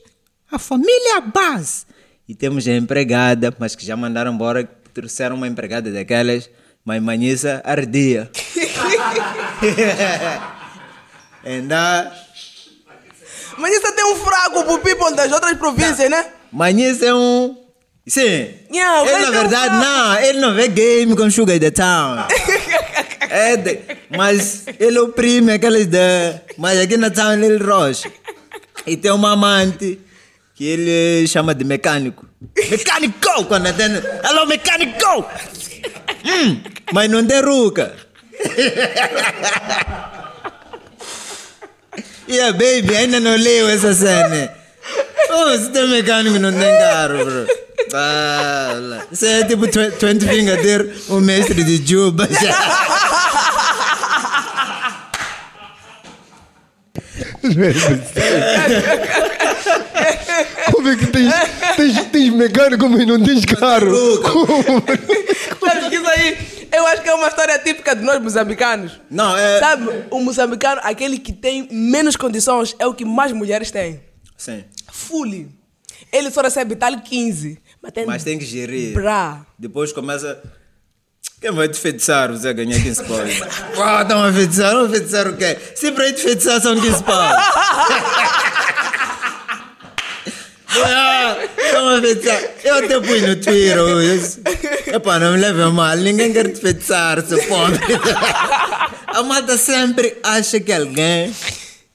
Speaker 4: a família é a base.
Speaker 2: E temos a empregada, mas que já mandaram embora, que trouxeram uma empregada daquelas, mas manhissa ardia. Ainda.
Speaker 1: Manhissa tem um fraco pro people das outras províncias, né?
Speaker 2: Manhissa é um. Sim.
Speaker 1: Yeah,
Speaker 2: ele, na
Speaker 1: um
Speaker 2: verdade,
Speaker 1: fraco.
Speaker 2: não, ele não vê game com Sugar the Town. É de- mas ele oprime aquelas da. Mas aqui na town ele rocha. E tem uma amante que ele chama de mecânico. Mecânico! Quando tem. Alô, mecânico! Hum, mas não tem ruca. E a baby ainda não leu essa cena. Oh, se tem mecânico não tem carro, bro. Ah, lá. Isso é tipo 20 finger ter o mestre de Juba.
Speaker 3: Como é que tens, tens, tens mecânico, mas não tens carro? Como?
Speaker 1: Isso aí, eu acho que é uma história típica de nós moçambicanos.
Speaker 2: Não, é.
Speaker 1: Sabe, o moçambicano, aquele que tem menos condições, é o que mais mulheres têm.
Speaker 2: Sim.
Speaker 1: Fully. Ele só recebe tal 15. Mas tem,
Speaker 2: Mas tem que gerir.
Speaker 1: Bra.
Speaker 2: Depois começa. Quem vai te feitiçar, você ganhar 15 paus? Uau, estão a feitiçar, vão feitiçar o quê? Se para ir te feitiçar são 15 paus. Feitiçar. Eu até pus no Twitter hoje. Epá, não me leve a mal, ninguém quer te feitiçar, seu pobre. A malta sempre acha que alguém.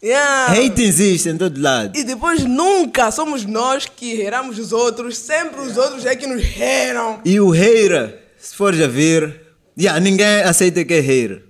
Speaker 1: Yeah.
Speaker 2: Hate existe em todo lado.
Speaker 1: E depois nunca somos nós que erramos os outros, sempre os outros é que nos erram.
Speaker 2: E o hater, se for já ver, yeah, ninguém aceita que é hater.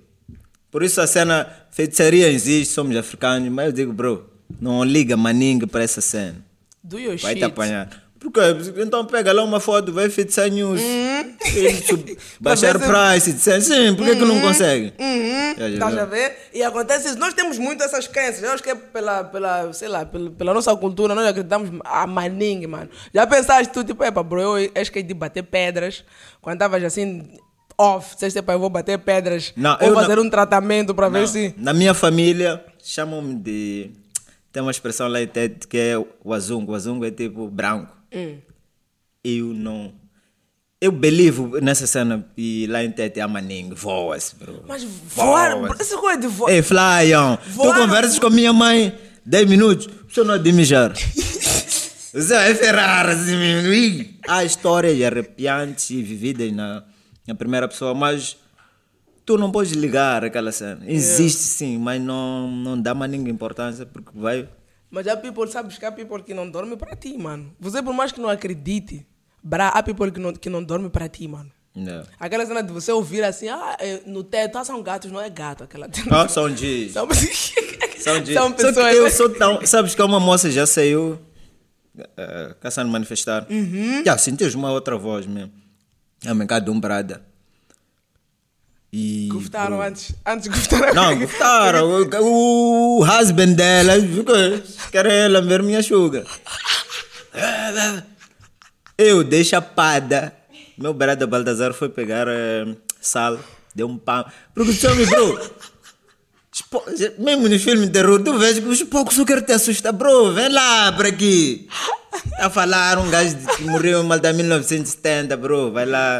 Speaker 2: Por isso a cena feitiçaria existe, somos africanos, mas eu digo, bro, não liga maninga para essa cena.
Speaker 1: Do your
Speaker 2: Vai
Speaker 1: shit.
Speaker 2: te apanhar. Por quê? Então pega lá uma foto, vai feitiçar news. Ele Baixar
Speaker 1: Uhum. Ver se-
Speaker 2: price, disser, sim, por que, que não consegue?
Speaker 1: Uhum,
Speaker 2: Já, já
Speaker 1: estás a ver? E acontece isso. Nós temos muito essas crenças. Eu acho que é pela, pela sei lá, pela, pela nossa cultura, nós acreditamos a maningue, mano. Já pensaste tu, tipo, epa, bro, eu acho que é de bater pedras. Quando estavas assim, off, disseste, epa, eu vou bater pedras.
Speaker 2: Não,
Speaker 1: vou fazer
Speaker 2: não-
Speaker 1: um tratamento para ver se...
Speaker 2: Na minha família, chamam-me de. Tem uma expressão lá que é o azungo. O azungo é tipo branco.
Speaker 1: Hum.
Speaker 2: Eu não. Eu believe nessa cena e lá em Tete é a maninga, voa-se, bro.
Speaker 1: Mas voar, essa coisa de voar...
Speaker 2: Ei, Flyon, tu conversas com a minha mãe 10 minutos, você não é de mijar. Você é Ferrari, assim mesmo. Há histórias arrepiantes e vividas na, na primeira pessoa, mas tu não podes ligar aquela cena. Existe sim, mas não, não dá mais ninguém importância porque vai.
Speaker 1: Mas há people, sabes que há people que não dormem para ti, mano. Você, por mais que não acredite, bra, há people que não, que não dormem para ti, mano.
Speaker 2: Não.
Speaker 1: Aquela cena de você ouvir assim, ah, é, no teto ah, são gatos, não é gato. Aquela
Speaker 2: Ah, são dias.
Speaker 1: São,
Speaker 2: São dias.
Speaker 1: são
Speaker 2: Só que
Speaker 1: pessoas.
Speaker 2: eu sou tão. Sabes que uma moça já saiu uh, caçando manifestar.
Speaker 1: Uhum.
Speaker 2: Já sentes uma outra voz mesmo. A minha de um brada. E.
Speaker 1: Gostaram
Speaker 2: bro,
Speaker 1: antes, antes gostaram.
Speaker 2: Não, gostaram. O, o husband dela ficou. Querem lamber minha chuga. Eu dei chapada. Meu brada Baltazar foi pegar eh, sal, deu um pão. Produção, bro. Espo- Mesmo no filme de terror, tu vês que os poucos só querem te assustar, bro. Vem lá para aqui. A falar um gajo que morreu em Malta 1970, bro. Vai lá.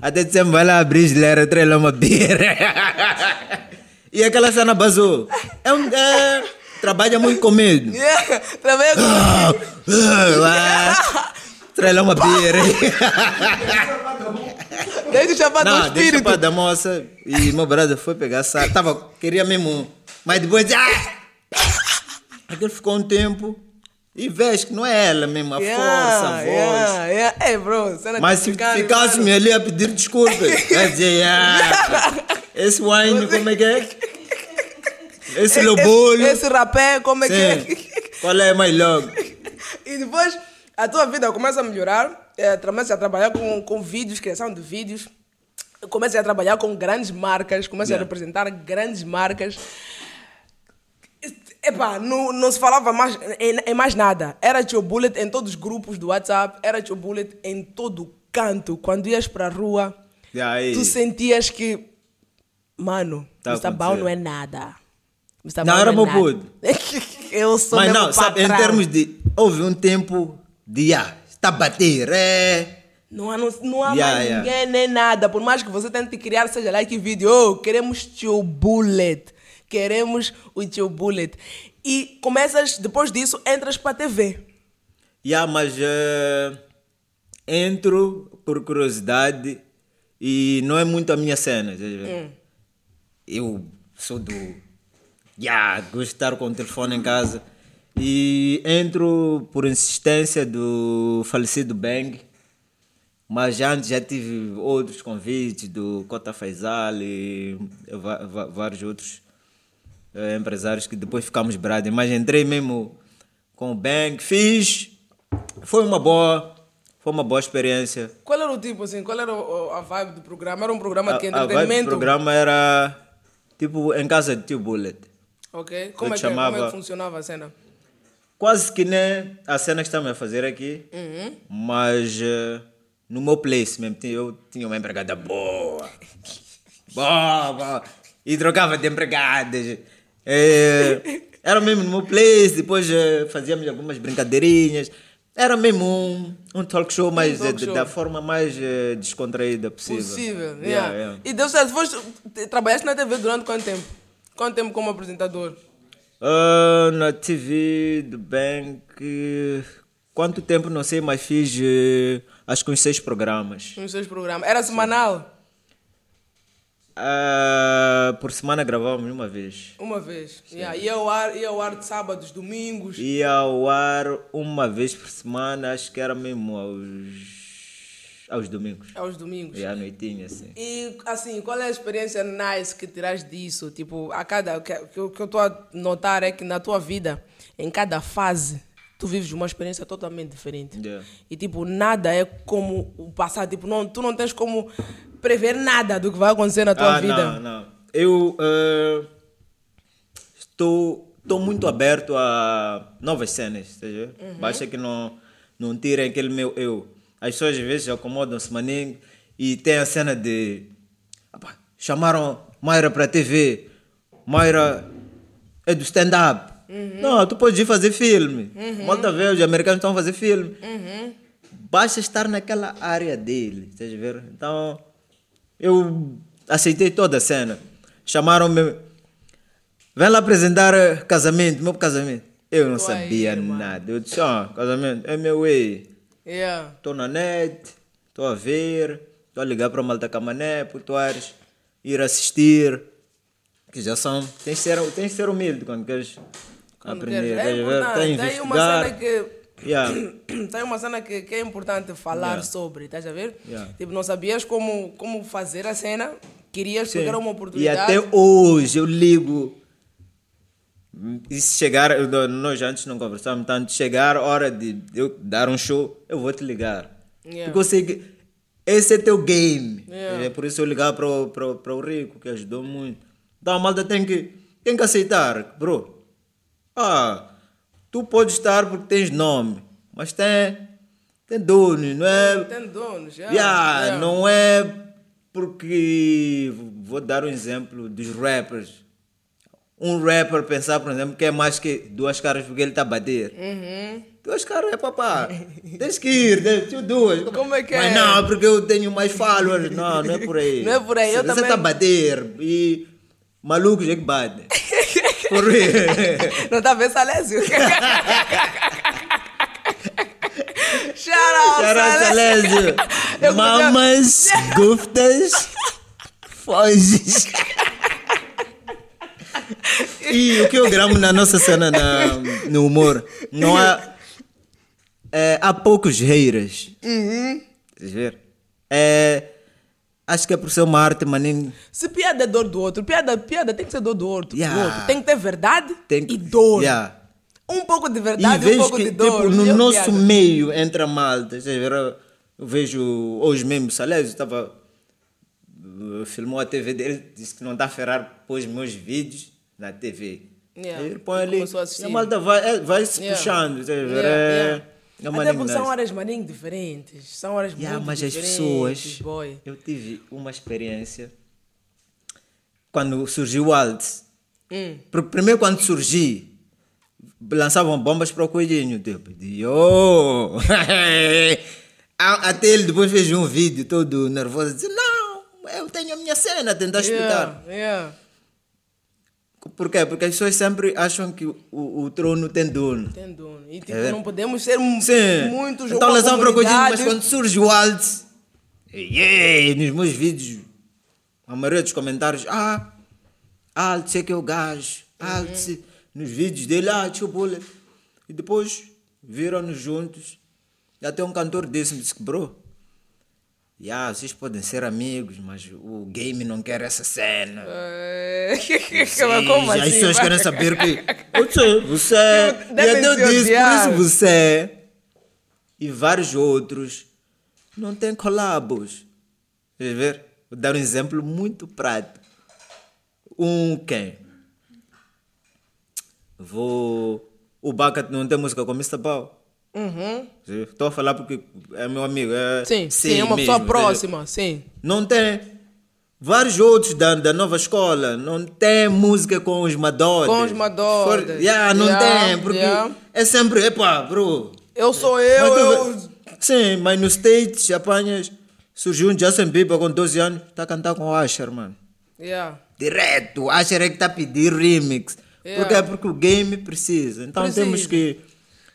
Speaker 2: Até dezembro vai lá abrir geleira, traz lá uma beira. e aquela cena basou. É um. É, trabalha muito com medo.
Speaker 1: Yeah, Trabalha com...
Speaker 2: Ah, ah, Traz lá uma beira.
Speaker 1: Desde o chapado do
Speaker 2: Não, deixa
Speaker 1: espírito.
Speaker 2: para da moça e meu brother foi pegar sal. Tava, queria mesmo, mas depois. Ah! Aquele ficou um tempo e vês que não é ela mesmo, a força, a voz.
Speaker 1: Yeah, yeah. Ei, bro,
Speaker 2: Mas se
Speaker 1: africano,
Speaker 2: ficasse
Speaker 1: mano.
Speaker 2: ali a pedir desculpas, vai dizer, ah, esse wine, como é que é? Esse lobolo.
Speaker 1: Esse, esse rapé, como é que é?
Speaker 2: Sim. Qual é mais logo?
Speaker 1: E depois a tua vida começa a melhorar, é, começa a trabalhar com, com vídeos, criação de vídeos, começa a trabalhar com grandes marcas, começa a
Speaker 2: Yeah.
Speaker 1: representar grandes marcas. Epá, não, não se falava mais em, em mais nada. Era tio bullet em todos os grupos do WhatsApp, era tio bullet em todo canto. Quando ias para a rua,
Speaker 2: E
Speaker 1: tu sentias que, mano,
Speaker 2: Tá
Speaker 1: Mr. Bau não é nada. Mr.
Speaker 2: Não, era
Speaker 1: é
Speaker 2: meu puto.
Speaker 1: Eu sou
Speaker 2: Mas não, sabe, em termos de. Houve um tempo de. Ah, está a bater, é.
Speaker 1: Não há, não, não há
Speaker 2: Yeah,
Speaker 1: mais
Speaker 2: yeah.
Speaker 1: ninguém nem nada. Por mais que você tente criar, seja lá que vídeo, oh, queremos tio Bullet. Queremos o tio Bullet. E começas, depois disso, entras para a TV.
Speaker 2: Yeah, mas eh, entro por curiosidade e não é muito a minha cena. ver? Eu sou do. Yeah, gosto de estar com o telefone em casa e entro por insistência do falecido Bang. Mas antes já tive outros convites do Cota Faisal e vários outros empresários que depois ficamos brothers. Mas entrei mesmo com o Bang, fiz. Foi uma boa, foi uma boa experiência.
Speaker 1: Qual era o tipo, assim, qual era o- a vibe do programa? Era um programa de
Speaker 2: A, a vibe do
Speaker 1: entretenimento?
Speaker 2: programa era tipo em casa de tio Bullet.
Speaker 1: Ok. Como é, que,
Speaker 2: chamava-
Speaker 1: como é que funcionava a cena?
Speaker 2: Quase que nem a cena que estamos a fazer aqui,
Speaker 1: Uhum.
Speaker 2: mas eh, no meu place mesmo, eu tinha uma empregada boa. boa, boa. E trocava de empregadas. Eh, era mesmo no meu place, depois eh, fazíamos algumas brincadeirinhas. Era mesmo um, um talk show, mas
Speaker 1: talk
Speaker 2: eh,
Speaker 1: show.
Speaker 2: da forma mais eh, descontraída possível.
Speaker 1: Possível.
Speaker 2: Yeah,
Speaker 1: yeah.
Speaker 2: yeah.
Speaker 1: E deu certo. Te- trabalhaste na TV durante quanto tempo? Quanto tempo como apresentador?
Speaker 2: Ah, na TV do Bank, quanto tempo não sei, mas fiz eh, acho que uns seis programas.
Speaker 1: Nos seus programas? Era semanal?
Speaker 2: Ah, por semana gravávamos uma vez.
Speaker 1: Uma vez. Yeah. Ia, ao ar, ia ao ar de sábados, domingos.
Speaker 2: Ia ao ar uma vez por semana, acho que era mesmo aos, aos domingos.
Speaker 1: Aos domingos.
Speaker 2: E à noitinha, assim.
Speaker 1: E assim, qual é a experiência nice que tiras disso? Tipo, a cada. que, que, eu- que eu estou a notar é que na tua vida, em cada fase, tu vives uma experiência totalmente diferente.
Speaker 2: Yeah.
Speaker 1: E tipo, nada é como o passado. Tipo, não, tu não tens como prever nada do que vai acontecer na tua
Speaker 2: ah,
Speaker 1: vida.
Speaker 2: Não, não. Eu eh, estou, estou muito aberto a novas cenas, tá?
Speaker 1: Uhum.
Speaker 2: Basta que não, não tirem aquele meu eu. As pessoas às vezes acomodam-se maninho e tem a cena de "Apa, chamaram Mayra para a TV, Mayra é do stand-up.
Speaker 1: Uhum.
Speaker 2: Não, tu podes ir fazer filme. Malta vê, os americanos estão a fazer filme.
Speaker 1: Uhum.
Speaker 2: Basta estar naquela área dele, estás a ver? Então, eu aceitei toda a cena. Chamaram-me, vem lá apresentar eh, casamento, meu casamento. Eu não
Speaker 1: Tô
Speaker 2: sabia nada. Eu disse, ó, casamento, é meu way.
Speaker 1: Yeah.
Speaker 2: Estou na net, estou a ver, estou a ligar para Malta Camané, Putuares, ir assistir. Que já são. Tens de ser, tens de ser humilde quando queres
Speaker 1: Quando
Speaker 2: aprender.
Speaker 1: queres. É.
Speaker 2: Tens de
Speaker 1: Tem uma cena que.
Speaker 2: Yeah.
Speaker 1: Tem uma cena que, que é importante falar
Speaker 2: Yeah.
Speaker 1: sobre, estás a ver?
Speaker 2: Yeah.
Speaker 1: Tipo, não sabias como, como fazer a cena, querias
Speaker 2: Sim.
Speaker 1: pegar uma
Speaker 2: E
Speaker 1: oportunidade.
Speaker 2: até hoje eu ligo. E se chegar, nós antes não conversávamos tanto, chegar a hora de eu dar um show, eu vou te ligar.
Speaker 1: Yeah.
Speaker 2: Porque eu sei que esse é teu game. É por isso eu ligar para o, para, para o Rico, que ajudou muito. Então a malta tem que, tem que aceitar, bro. Ah, tu podes estar porque tens nome, mas tem, tem dono, não é?
Speaker 1: Tem donos, já.
Speaker 2: Yeah,
Speaker 1: yeah.
Speaker 2: Não é porque. Vou dar um exemplo dos rappers. Um rapper pensar, por exemplo, que é mais que duas caras porque ele está a bater.
Speaker 1: Uhum.
Speaker 2: Duas caras é papá. Tens que ir, tens duas.
Speaker 1: Como é que
Speaker 2: Mas
Speaker 1: é?
Speaker 2: não, porque eu tenho mais followers. Não, não é por aí.
Speaker 1: Não é por aí, eu
Speaker 2: Se você
Speaker 1: também-
Speaker 2: está a bater e malucos é que batem.
Speaker 1: Não tá vendo, Salésio? Shout out, Salésio.
Speaker 2: Salésio.
Speaker 1: Eu
Speaker 2: Mamas, guftas, foges. E o que eu gramo na nossa cena na, no humor, não há. é, há poucos haters.
Speaker 1: Uhum.
Speaker 2: Vocês ver? É, acho que é por ser uma arte, maninho.
Speaker 1: Se piada é dor do outro, piada, piada tem que ser dor do outro. do
Speaker 2: Yeah.
Speaker 1: outro. Tem que ter verdade
Speaker 2: Tem que-
Speaker 1: e dor.
Speaker 2: Yeah.
Speaker 1: Um pouco de
Speaker 2: E
Speaker 1: verdade e um
Speaker 2: vejo
Speaker 1: pouco
Speaker 2: que,
Speaker 1: de dor.
Speaker 2: tipo, no
Speaker 1: E
Speaker 2: nosso
Speaker 1: piada.
Speaker 2: meio entra malta. Eu vejo hoje mesmo, Salésio estava. uh, Filmou a TV dele, disse que não está a ferrar, pôs meus vídeos na TV.
Speaker 1: Yeah,
Speaker 2: ele põe
Speaker 1: e
Speaker 2: ali.
Speaker 1: a.
Speaker 2: E a malta vai, é, vai se
Speaker 1: Yeah.
Speaker 2: puxando.
Speaker 1: Yeah,
Speaker 2: É. é
Speaker 1: Até porque são horas maninho diferentes. São horas
Speaker 2: Yeah,
Speaker 1: muito
Speaker 2: mas as
Speaker 1: diferentes,
Speaker 2: pessoas.
Speaker 1: boy.
Speaker 2: Eu tive uma experiência quando surgiu o Alt.
Speaker 1: Hum.
Speaker 2: Pr- Primeiro, quando surgi, lançavam bombas para o coelhinho. Tipo, de, oh! Até ele depois fez um vídeo todo nervoso. Disse: Não, eu tenho a minha cena, tentar explicar.
Speaker 1: Yeah, yeah.
Speaker 2: Por quê? Porque as pessoas sempre acham que o, o trono tem dono.
Speaker 1: Tem dono. E tipo,
Speaker 2: É.
Speaker 1: não podemos ser um-
Speaker 2: Sim.
Speaker 1: muitos
Speaker 2: Então
Speaker 1: uma
Speaker 2: lançavam para o coelhinho, mas quando surge o Alt, yeah, nos meus vídeos, a maioria dos comentários, ah, Alt, sei que é o gajo, Alt,
Speaker 1: Uhum.
Speaker 2: nos vídeos dele, ah, tio Bullet. E depois viram-nos juntos. E até um cantor desse me disse que, bro, yeah, vocês podem ser amigos, mas o game não quer essa cena.
Speaker 1: É, Mas como
Speaker 2: As
Speaker 1: assim?
Speaker 2: pessoas
Speaker 1: vai?
Speaker 2: querem saber que. Você, você. é. E até eu
Speaker 1: se
Speaker 2: disse, por isso você e vários outros não tem colabos. Quer ver? Vou dar um exemplo muito prático. Um quem? Vou. O Bacat não tem música com Mr. Pau.
Speaker 1: Uhum.
Speaker 2: Estou a falar porque é meu amigo. É
Speaker 1: Sim, sim, é uma pessoa
Speaker 2: mesmo,
Speaker 1: próxima, sim.
Speaker 2: não tem. Vários outros da, da nova escola não tem música com os Madodes.
Speaker 1: Com os Madodes.
Speaker 2: For- Yeah, não
Speaker 1: Yeah,
Speaker 2: tem, porque
Speaker 1: yeah.
Speaker 2: é sempre, epá, bro.
Speaker 1: Eu sou eu,
Speaker 2: Mas tu
Speaker 1: eu.
Speaker 2: Sim, mas nos States, apanhas, surgiu um Justin Bieber com 12 anos, tá a cantar com o Usher, mano.
Speaker 1: Yeah.
Speaker 2: Direto, o Usher é que tá a pedir remix.
Speaker 1: Yeah.
Speaker 2: Porque é porque o game precisa. Então
Speaker 1: Precisa.
Speaker 2: temos que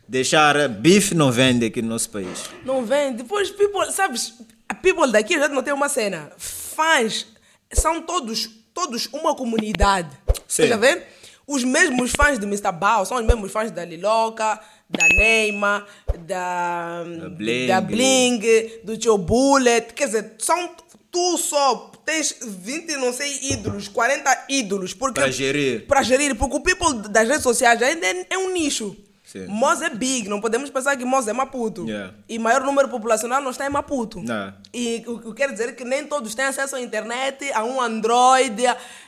Speaker 2: deixar. Bife não vende aqui no nosso país.
Speaker 1: Não vem. Depois, people, sabes, a people daqui já não tem uma cena. Fãs são todos, todos uma comunidade.
Speaker 2: Sim.
Speaker 1: Você já vê? Os mesmos fãs de Mr. Bao são os mesmos fãs da Liloca, da Neymar, da,
Speaker 2: Da Bling.
Speaker 1: da Bling, do Tio Bullet. Quer dizer, são tu só. Tens 20, não sei, ídolos, 40 ídolos.
Speaker 2: Pra gerir.
Speaker 1: Para gerir, porque o people das redes sociais ainda é, é um nicho.
Speaker 2: Sim.
Speaker 1: Moz é big, não podemos pensar que Moz é Maputo.
Speaker 2: Yeah.
Speaker 1: E maior número populacional não está em Maputo.
Speaker 2: Não.
Speaker 1: E o que quer dizer que nem todos têm acesso à internet, a um Android.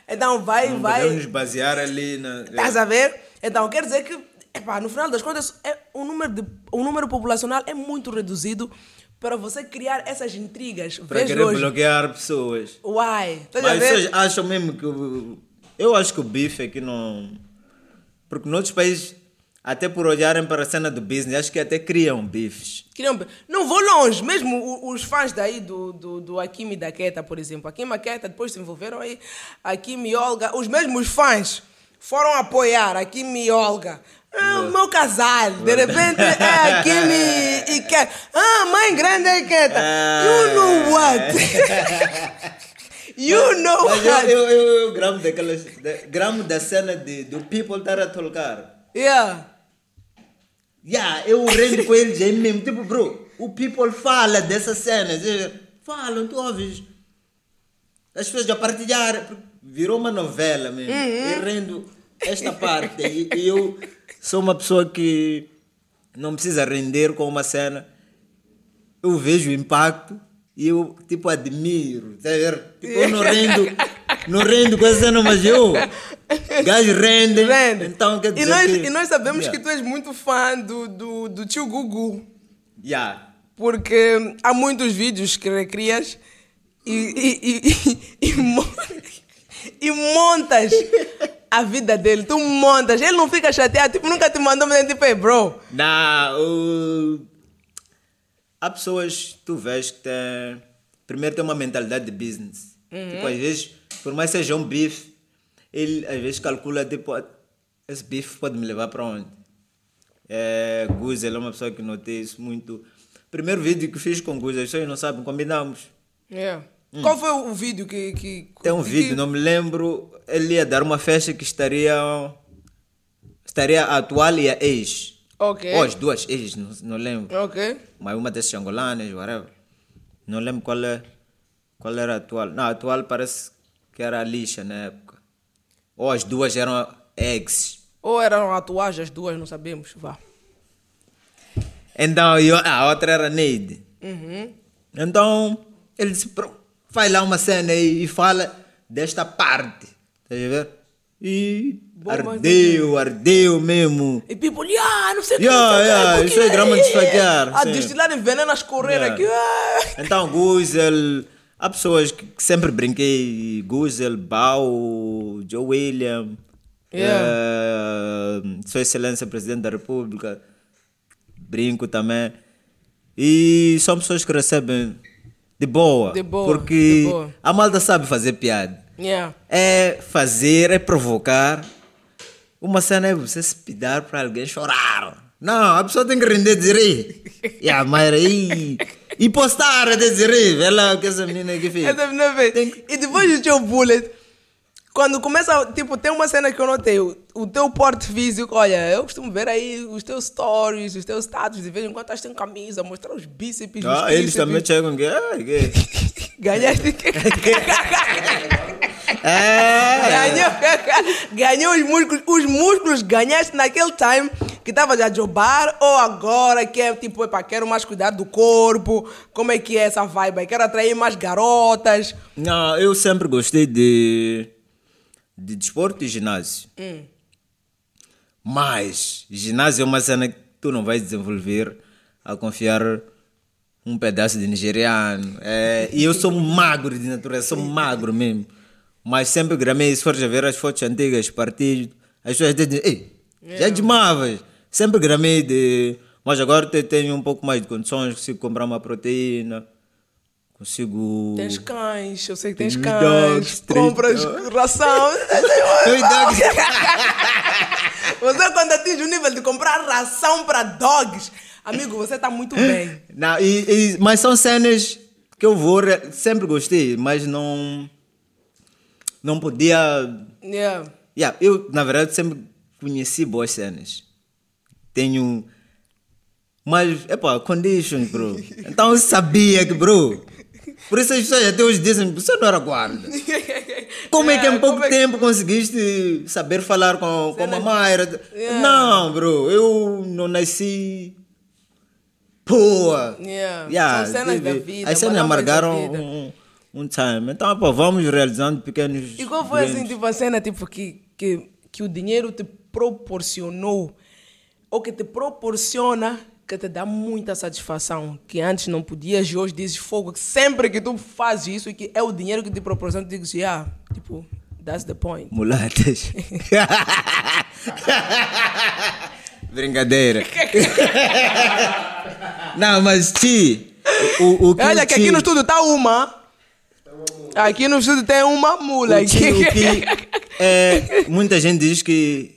Speaker 1: Então vai,
Speaker 2: Não
Speaker 1: vai.
Speaker 2: podemos basear ali na.
Speaker 1: Estás a ver? Então quer dizer que, epá, no final das contas, é, o, número de, o número populacional é muito reduzido para você criar essas intrigas.
Speaker 2: Para
Speaker 1: Vejo
Speaker 2: querer
Speaker 1: hoje.
Speaker 2: bloquear pessoas.
Speaker 1: Uai,
Speaker 2: Mas
Speaker 1: ver?
Speaker 2: vocês acham mesmo que. Eu acho que o bife aqui não. Porque noutros países, até por olharem para a cena do business, acho que até criam bifes.
Speaker 1: Queriam- Não vou longe, mesmo os fãs daí do, do, do Akim e da Keta, por exemplo. Akim e Keta depois se envolveram aí. Akim e Olga, os mesmos fãs foram apoiar Akim e Olga. Ah, o meu casal, de repente é Akim e, e Keta. Ah, mãe grande é Keta. You know what? you know
Speaker 2: Mas eu,
Speaker 1: what?
Speaker 2: eu, eu, eu gramo daquelas. da- gramo da cena de, do people estar a tolcar.
Speaker 1: Yeah.
Speaker 2: Yeah, eu rendo com eles aí mesmo. Tipo, bro, o people fala dessa cena. Falam, tu ouves. As pessoas já partilharam. Virou uma novela mesmo. Eu rendo esta parte. E, e eu sou uma pessoa que não precisa render com uma cena. Eu vejo o impacto e eu, tipo, admiro. Tá ver? Tipo, eu não rendo, não rendo com essa cena, mas eu. Gajo rende.
Speaker 1: Rende.
Speaker 2: Então, quer dizer
Speaker 1: e, nós,
Speaker 2: que-
Speaker 1: e nós sabemos
Speaker 2: Yeah.
Speaker 1: que tu és muito fã do, do, do tio Gugu.
Speaker 2: Yeah.
Speaker 1: Porque há muitos vídeos que recrias e, e, e, e, e mon- montas a vida dele. Tu montas. Ele não fica chateado. Tipo, nunca te mandou mas tipo, hey, bro.
Speaker 2: Não, o... há pessoas, tu vês que tem... Primeiro tem uma mentalidade de business. Tipo, às vezes, por mais que seja um bife, ele às vezes calcula, tipo, esse bife pode me levar para onde? É, Guza, ele é uma pessoa que notei isso muito. Primeiro vídeo que fiz com Guza, as pessoas não sabem, combinamos.
Speaker 1: Qual foi o vídeo que. que
Speaker 2: Tem um
Speaker 1: que-
Speaker 2: vídeo, não me lembro, ele ia dar uma festa que estaria... Estaria a atual e a ex.
Speaker 1: Ok.
Speaker 2: Ou as duas ex, não, não lembro.
Speaker 1: Ok.
Speaker 2: mas uma dessas angolanas, whatever. Não lembro qual, é, qual era a atual. Não, a atual parece que era a lixa na época. Ou as duas eram ex.
Speaker 1: Ou eram atuais as duas, não sabemos. Vá.
Speaker 2: Então, eu, a outra era Neide.
Speaker 1: Uhum.
Speaker 2: Então, ele disse, "Pro, faz lá uma cena aí e fala desta parte. Tá a ver? E
Speaker 1: Bom, mas-
Speaker 2: ardeu, ardeu mesmo.
Speaker 1: E people, yeah, não sei o.
Speaker 2: Yeah,
Speaker 1: que,
Speaker 2: yeah, isso é grama de esfaquear,
Speaker 1: A destilar veneno a escorrer
Speaker 2: Yeah.
Speaker 1: aqui.
Speaker 2: Então, Guzel, há pessoas que que sempre brinquei, Guzel, Bau, Joe William,
Speaker 1: Yeah.
Speaker 2: eh, Sua Excelência Presidente da República, brinco também. E são pessoas que recebem de boa.
Speaker 1: De boa,
Speaker 2: Porque
Speaker 1: de boa.
Speaker 2: a malta sabe fazer piada.
Speaker 1: Yeah.
Speaker 2: É fazer, é provocar. Uma cena é você se pedar para alguém chorar. Não, a pessoa tem que render de rir. E a Mayra aí. E postar de rir. Vê lá o que essa menina aqui fez.
Speaker 1: Essa menina fez. E depois do teu bullet, quando começa, tipo, tem uma cena que eu notei, o, o teu porte físico, olha, eu costumo ver aí os teus stories, os teus status, de vez em quando estás sem camisa, mostrar os bíceps, os
Speaker 2: Ah, eles
Speaker 1: tríceps.
Speaker 2: também chegam que. Que...
Speaker 1: Ganhaste.
Speaker 2: É.
Speaker 1: Ganhou, ganhou os músculos. Os músculos ganhaste naquele time que estavas a jobar ou agora que é tipo, epa, quero mais cuidar do corpo. Como é que é essa vibe? aí? Quero atrair mais garotas.
Speaker 2: Não, eu sempre gostei de. de desporto e ginásio. Mas, ginásio é uma cena que tu não vais desenvolver a confiar um pedaço de nigeriano. É, e eu sou magro de natureza, sou magro mesmo. Mas sempre gramei, se fores a ver as fotos antigas, partidos, as pessoas dizem, ei, já demavas. Sempre gramei de. Mas agora te- tenho um pouco mais de condições, consigo comprar uma proteína, consigo.
Speaker 1: Tens cães, eu sei que tens cães.
Speaker 2: dogs,
Speaker 1: compras
Speaker 2: dogs.
Speaker 1: ração.
Speaker 2: Dogs.
Speaker 1: Você quando atinge o nível de comprar ração para dogs, amigo, você está muito bem.
Speaker 2: Não, e- e- mas são cenas que eu vou. re- Sempre gostei, mas não. Não podia.
Speaker 1: Yeah.
Speaker 2: Yeah, eu, na verdade, sempre conheci boas cenas. Tenho. Mas, epá, conditions, bro. Então eu sabia que, bro. Por isso as pessoas até hoje dizem: você não era guarda. Como é que em
Speaker 1: Yeah,
Speaker 2: pouco
Speaker 1: é que-
Speaker 2: tempo conseguiste saber falar com, com a
Speaker 1: Cenas-
Speaker 2: Mayra?
Speaker 1: Yeah.
Speaker 2: Não, bro, eu não nasci. Poa.
Speaker 1: Yeah. São cenas da vida,
Speaker 2: As cenas amargaram um, um time. Então, pô, vamos realizando pequenos.
Speaker 1: E qual foi assim, tipo, a cena tipo, que, que, que o dinheiro te proporcionou ou que te proporciona que te dá muita satisfação, que antes não podias e hoje dizes fogo, que sempre que tu fazes isso e que é o dinheiro que te proporciona, tu dizes, yeah, tipo, that's the point.
Speaker 2: Mulatas. Brincadeira. Não, mas Ti, o, o que
Speaker 1: Olha que aqui no estúdio tá uma. Aqui no estúdio tem uma mula.
Speaker 2: o Ti- o que, é, muita gente diz que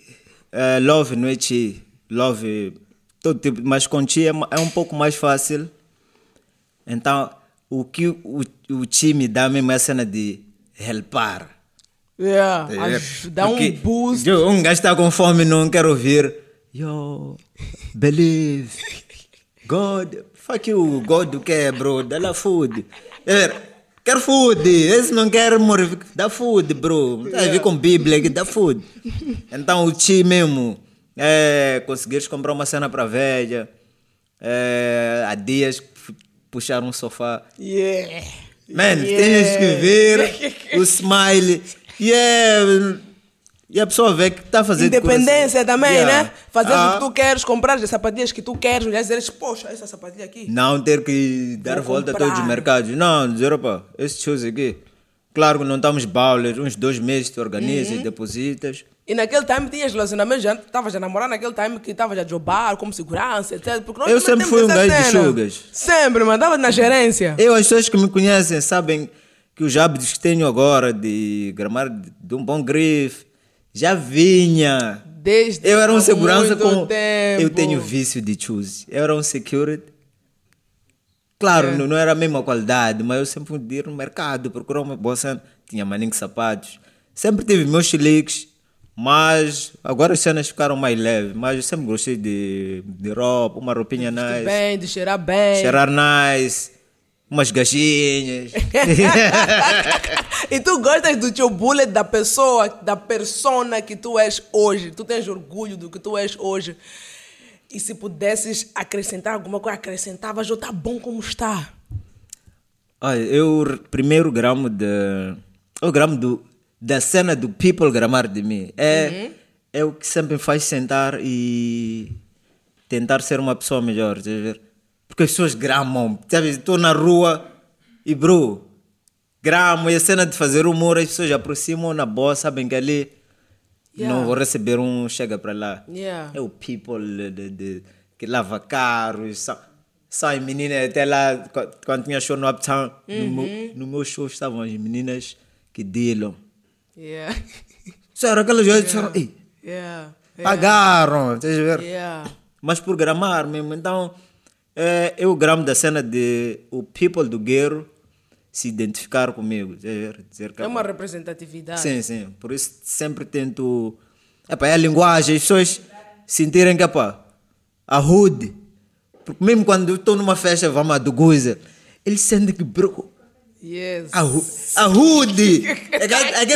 Speaker 2: é, love não é Ti. Love, todo tipo, mas com Ti é, é um pouco mais fácil. Então, o que o, o Ti me dá mesmo é a cena de helpar.
Speaker 1: Yeah,
Speaker 2: Tá
Speaker 1: dá um boost.
Speaker 2: Um gajo está com fome não quer ouvir. Yo, believe. God, fuck you, God do que, bro? Dá lá food. É, quer food, esse não quer morrer. Dá food, bro. Tá a ver com Bíblia que dá food. Então o ti mesmo, é, conseguires comprar uma cena para velha. É, há dias pu- puxar um sofá.
Speaker 1: Yeah.
Speaker 2: Man,
Speaker 1: Yeah.
Speaker 2: tens que ver o smile. E é. E a pessoa vê que está fazendo
Speaker 1: Independência também,
Speaker 2: Yeah.
Speaker 1: né? Fazer
Speaker 2: Ah,
Speaker 1: o que tu queres, comprar as sapatilhas que tu queres, olhar e dizer, poxa, essa sapatilha aqui.
Speaker 2: Não ter que dar
Speaker 1: Vou
Speaker 2: volta a
Speaker 1: comprar.
Speaker 2: todos os mercados. Não, dizer, opa, esse shows aqui. Claro que não estamos bowlers, uns dois meses tu organizas,
Speaker 1: Uhum.
Speaker 2: depositas.
Speaker 1: E naquele time tinhas relacionamento, já estavas a namorar naquele time que estavas a jobar como segurança, etc. Porque nós
Speaker 2: Eu sempre fui um gajo de
Speaker 1: cena.
Speaker 2: sugas.
Speaker 1: Sempre, mandava na gerência.
Speaker 2: Eu, as pessoas que me conhecem sabem que os hábitos que tenho agora de gramar de de um bom grife, já vinha.
Speaker 1: Desde
Speaker 2: Eu era um segurança com.
Speaker 1: tempo.
Speaker 2: Eu tenho vício de choose. Eu era um security. Claro,
Speaker 1: É.
Speaker 2: não, não era a mesma qualidade, mas eu sempre fui ir no mercado, procurar uma boa cena. Tinha maninho sapatos. Sempre tive meus chiliques, mas agora as cenas ficaram mais leves. Mas eu sempre gostei de, de roupa, uma roupinha nice,
Speaker 1: Bem, de cheirar bem.
Speaker 2: cheirar nice, umas gatinhas.
Speaker 1: e tu gostas do teu bullet, da pessoa, da persona que tu és hoje. Tu tens orgulho do que tu és hoje. E se pudesses acrescentar alguma coisa, acrescentavas ou tá bom como está.
Speaker 2: Olha, eu primeiro gramo de. O gramo do, da cena do people gramar de mim. É, é o que sempre me faz sentar e tentar ser uma pessoa melhor, estás a ver? Porque as pessoas gramam, sabe? Estou na rua e, bro, gramo e a cena de fazer humor, as pessoas aproximam na boa, sabem que ali
Speaker 1: Yeah.
Speaker 2: não vou receber um chega para lá.
Speaker 1: Yeah.
Speaker 2: É o people de, de- que lava carros, sa- sai meninas até lá, qu- quando tinha show no Uptown, no, meu, no meu show estavam as meninas que dealam.
Speaker 1: Yeah.
Speaker 2: Era aquelas yeah. disseram, ei,
Speaker 1: Yeah.
Speaker 2: pagaram, a ver?
Speaker 1: Yeah.
Speaker 2: Mas por gramar mesmo, então é, eu gramo da cena de o people do guerro se identificar comigo, ver? Dizer que
Speaker 1: É uma representatividade.
Speaker 2: Sim, sim. Por isso sempre tento. É a linguagem, as pessoas sentirem que epá, a hood. Porque mesmo quando eu estou numa festa, vamos a do Guiza, eles sentem que, bro,
Speaker 1: Yes.
Speaker 2: a, hu- a hood. Aquele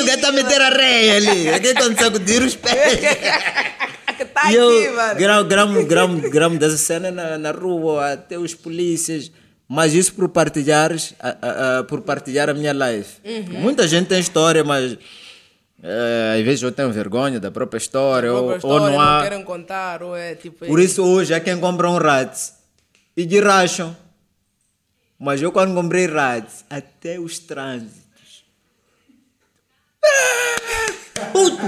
Speaker 2: gajo está a meter a reia ali. Aquele quando sacudir os pés.
Speaker 1: tá
Speaker 2: e
Speaker 1: aqui,
Speaker 2: eu
Speaker 1: mano.
Speaker 2: gramo, gramo, gramo, gramo dessa cena na, na rua, até os polícias. Mas isso por partilhares, a- a- a- por partilhar a minha life.
Speaker 1: Uhum.
Speaker 2: Muita gente tem história, mas eh, às vezes eu tenho vergonha da própria história,
Speaker 1: Própria
Speaker 2: ou,
Speaker 1: história,
Speaker 2: ou não há.
Speaker 1: querem contar, ou é tipo.
Speaker 2: Por isso hoje há quem compra um Rats e de racham. Mas eu quando comprei Rats, até os trânsitos. Puto!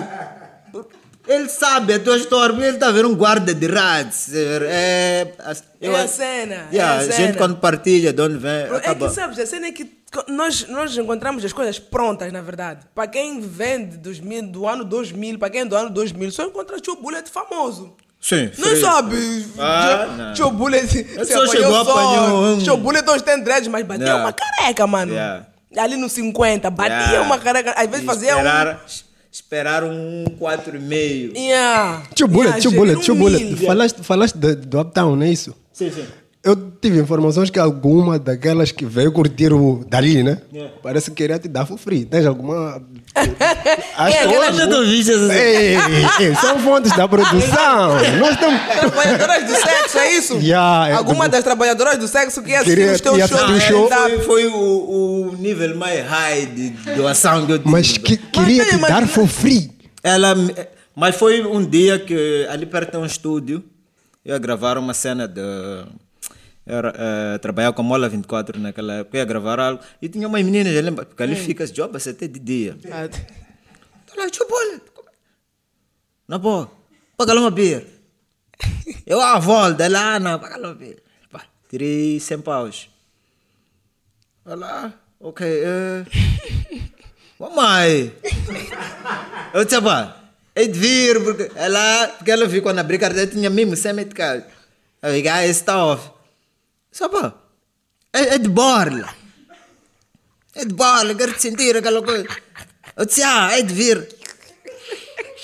Speaker 2: Ele sabe a tua história, ele está a ver um guarda de ratos. É,
Speaker 1: É a cena, é a
Speaker 2: a gente
Speaker 1: cena.
Speaker 2: quando partilha, de onde vem,
Speaker 1: É
Speaker 2: acaba.
Speaker 1: que sabes, a cena é que nós, nós encontramos as coisas prontas, na verdade. Para quem vem de 2000, do ano 2000, para quem é do ano 2000, só encontra Tio Bullet famoso.
Speaker 2: Sim,
Speaker 1: Não
Speaker 2: fresco.
Speaker 1: sabe?
Speaker 2: Ah,
Speaker 1: Tio-
Speaker 2: não.
Speaker 1: Bullet. se
Speaker 2: só chegou, apanhou um-
Speaker 1: Tio Bullet hoje tem dreads, mas batia
Speaker 2: Yeah.
Speaker 1: uma careca, mano.
Speaker 2: Yeah.
Speaker 1: Ali no 50, batia
Speaker 2: Yeah.
Speaker 1: uma careca. Às vezes
Speaker 2: E
Speaker 1: fazia um.
Speaker 2: esperar, Esperar um 4,5.
Speaker 1: Yeah.
Speaker 3: Tio Bullet,
Speaker 1: Yeah,
Speaker 3: tio Bullet, tio Bullet. Falaste, falaste de- do Uptown, não é isso?
Speaker 2: Sim, sim.
Speaker 3: Eu tive informações que alguma daquelas que veio curtir o Dali, né?
Speaker 2: Yeah.
Speaker 3: Parece que queria te dar for free. Tens alguma. Acho
Speaker 1: É,
Speaker 3: que
Speaker 1: aquelas-
Speaker 2: essas-
Speaker 3: Ei, ei, são fontes da produção. Nós estamos.
Speaker 1: Trabalhadoras do sexo, é isso?
Speaker 3: Yeah, é,
Speaker 1: Alguma das trabalhadoras do sexo que
Speaker 3: Queria-
Speaker 1: os teus shows de
Speaker 3: show.
Speaker 2: Foi, foi o, o nível mais high de doação que eu tive.
Speaker 3: Mas que, queria te
Speaker 1: mas-
Speaker 3: dar for free.
Speaker 2: Ela, mas foi um dia que ali perto tem um estúdio, eu ia gravar uma cena de. Era, eh, trabalhava com a Mola 24 naquela época, ia gravar algo e tinha umas meninas, eu lembro, porque ali fica job até de dia.
Speaker 1: Ah,
Speaker 2: Tá lá, tio Bullet. Na boa, paga lá uma beer. Eu à volta, lá, não, paga lá uma beer. Pá, tirei 100 paus. Olha lá, ok, eh. Vamos aí. Eu disse, pá, é de vir, porque ela, porque ela viu quando abri a carteira, tinha mesmo 100 metros de casa. Eu digo, ah, esse está off. Pá, é, de borla. É de borla, quero te sentir aquela coisa. Eu disse, ah, é de vir.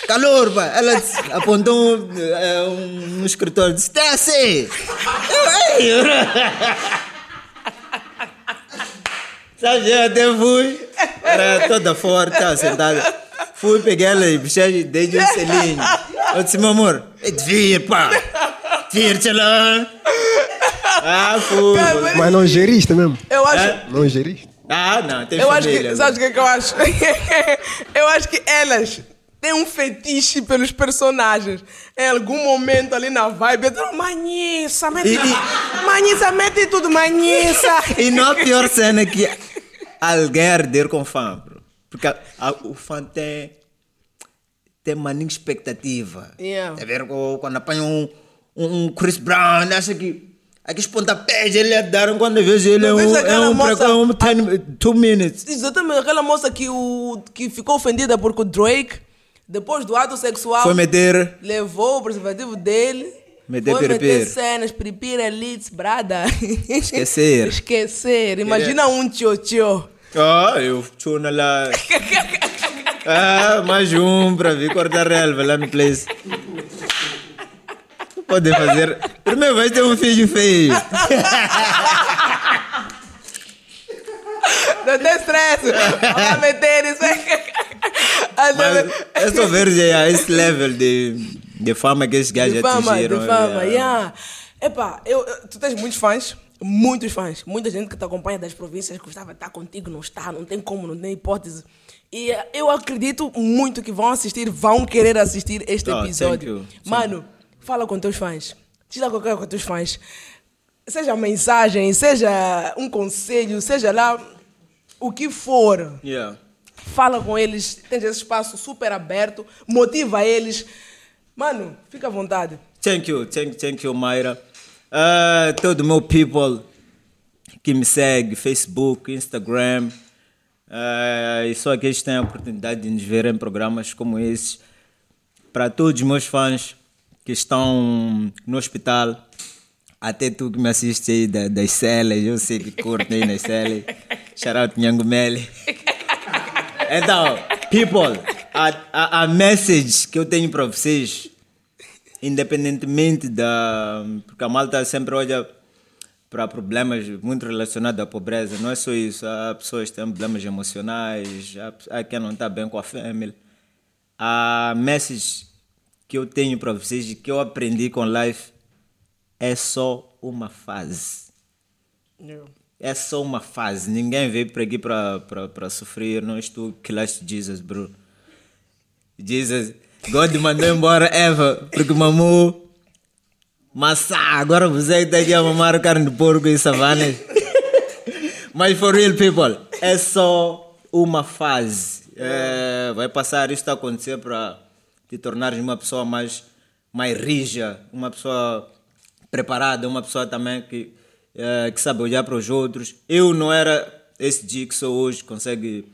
Speaker 2: Calor, pá. Ela apontou um, um, escritório disse, está assim. Eu, ei. Sabe, eu até fui, era toda forte, estava sentada. Fui, peguei ela e puxei, dei um selinho. Eu disse, meu amor, é de vir, pá. Vir, tchalã. Ah, fui.
Speaker 3: Mas não geriste mesmo.
Speaker 1: Eu acho.
Speaker 2: É?
Speaker 3: Não geriste.
Speaker 2: Ah, não, tem
Speaker 1: Eu acho
Speaker 2: família.
Speaker 1: que. Sabes o que, é que eu acho? eu acho que elas têm um fetiche pelos personagens. Em algum momento ali na vibe, eu digo, Manhissa, mete. Manhissa, mete tudo, Manhissa.
Speaker 2: E não a pior cena é que alguém arder com fã, bro. Porque a- a- o fã tem, tem maninha expectativa.
Speaker 1: Yeah.
Speaker 2: É ver quando apanha um, um, um Chris Brown, acha que aqueles pontapés ele ia dar quando vê ele é um, é um,
Speaker 1: moça-
Speaker 2: um ten, two minutes.
Speaker 1: Exatamente, aquela moça que, o, que ficou ofendida porque o Drake, depois do ato sexual,
Speaker 2: Foi meter.
Speaker 1: levou o preservativo dele.
Speaker 2: Meter
Speaker 1: foi meter
Speaker 2: piripiri.
Speaker 1: cenas, piripiri, elites, brada.
Speaker 2: Esquecer.
Speaker 1: Esquecer. Imagina um tio-tio.
Speaker 2: Ah, eu chuna lá. Ah, mais um pra vir cortar relva lá no place. Pode fazer. Primeiro vai ter um filho feio.
Speaker 1: Não tem stress. Vai meter isso.
Speaker 2: Mas é só ver já esse level de, de fama que esses gajos
Speaker 1: De fama, de
Speaker 2: atingiram.
Speaker 1: fama,
Speaker 2: yeah.
Speaker 1: yeah. Epá, eu, eu- tu tens muitos fãs, muitos fãs, muita gente que te acompanha das províncias que gostava de estar contigo, não está, não tem como, não tem hipótese. E eh, eu acredito muito que vão assistir, vão querer assistir este
Speaker 2: Oh,
Speaker 1: episódio. Mano, fala com teus fãs. Diz lá qualquer coisa com teus fãs. Seja mensagem, seja um conselho, seja lá o que for
Speaker 2: Yeah.
Speaker 1: fala com eles, tens esse espaço super aberto, motiva eles. Mano, fica à vontade.
Speaker 2: Thank you, thank, thank you, Mayra. Uh, todo meu people que me segue, Facebook, Instagram, uh, e só aqueles que têm a oportunidade de nos ver em programas como esses. Para todos os meus fãs que estão no hospital, até tu que me assiste aí da- das celas, eu sei que curte aí nas celas. Shout out Nhango Meli. Então, people, a, a, a message que eu tenho para vocês, independentemente da. Porque a malta sempre olha para problemas muito relacionados à pobreza, não é só isso. Há pessoas que têm problemas emocionais, há, há quem não está bem com a família. A message que eu tenho para vocês e que eu aprendi com life é só uma fase. É só uma fase. Ninguém veio para aqui para sofrer. Não estou killaste Jesus, bro. Jesus, God mandou embora Eva porque mamou maçã. Agora você está aqui a mamar carne de porco e savanas. Mas for real people, é só uma fase. É, vai passar, isso está a acontecer para te tornares uma pessoa mais, mais rija, uma pessoa preparada, uma pessoa também que, eh, que sabe olhar para os outros. Eu não era esse dia que sou hoje, consegue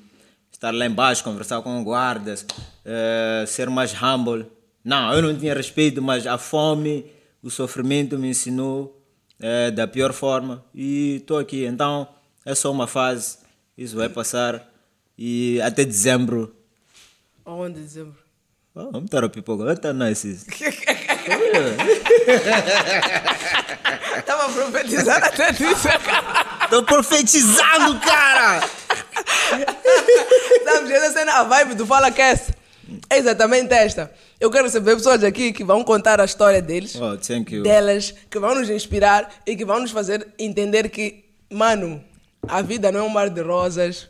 Speaker 2: estar lá embaixo, conversar com guardas, eh, ser mais humble. Não, eu não tinha respeito, mas a fome, o sofrimento me ensinou eh, da pior forma e estou aqui. Então é só uma fase, isso vai passar e até dezembro.
Speaker 1: Aonde dezembro?
Speaker 2: Vamos estar a pipoca, vai estar nice.
Speaker 1: Tava profetizando até disso.
Speaker 2: Tô profetizando, cara!
Speaker 1: Sabe, essa cena, a vibe do Fala Cast é exatamente esta. Eu quero receber pessoas aqui que vão contar a história deles,
Speaker 2: Oh, thank you.
Speaker 1: delas, que vão nos inspirar e que vão nos fazer entender que, mano, a vida não é um mar de rosas.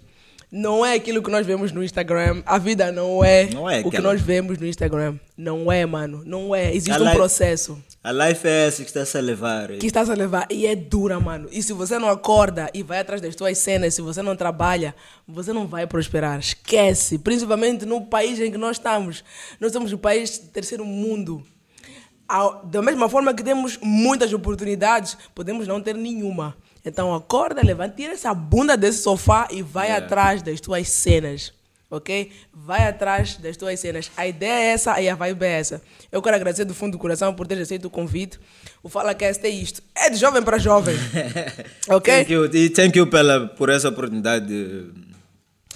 Speaker 1: Não é aquilo que nós vemos no Instagram. A vida não é,
Speaker 2: Não é
Speaker 1: o que nós vemos no Instagram. Não é, mano. Não é. Existe
Speaker 2: A
Speaker 1: um processo
Speaker 2: A life é essa que está a levar.
Speaker 1: que estás a levar e é dura, mano. E se você não acorda e vai atrás das tuas cenas, se você não trabalha, você não vai prosperar. Esquece. Principalmente no país em que nós estamos. Nós somos o país terceiro mundo. Da mesma forma que temos muitas oportunidades, podemos não ter nenhuma. Então acorda, levanta, tira essa bunda desse sofá e vai atrás das tuas cenas. Ok? Vai atrás das tuas cenas. A ideia é essa e a vibe é essa. Eu quero agradecer do fundo do coração por ter aceito o convite. O Fala Cast é isto. É de jovem para jovem. ok?
Speaker 2: Thank you. E thank you pela, por essa oportunidade. de-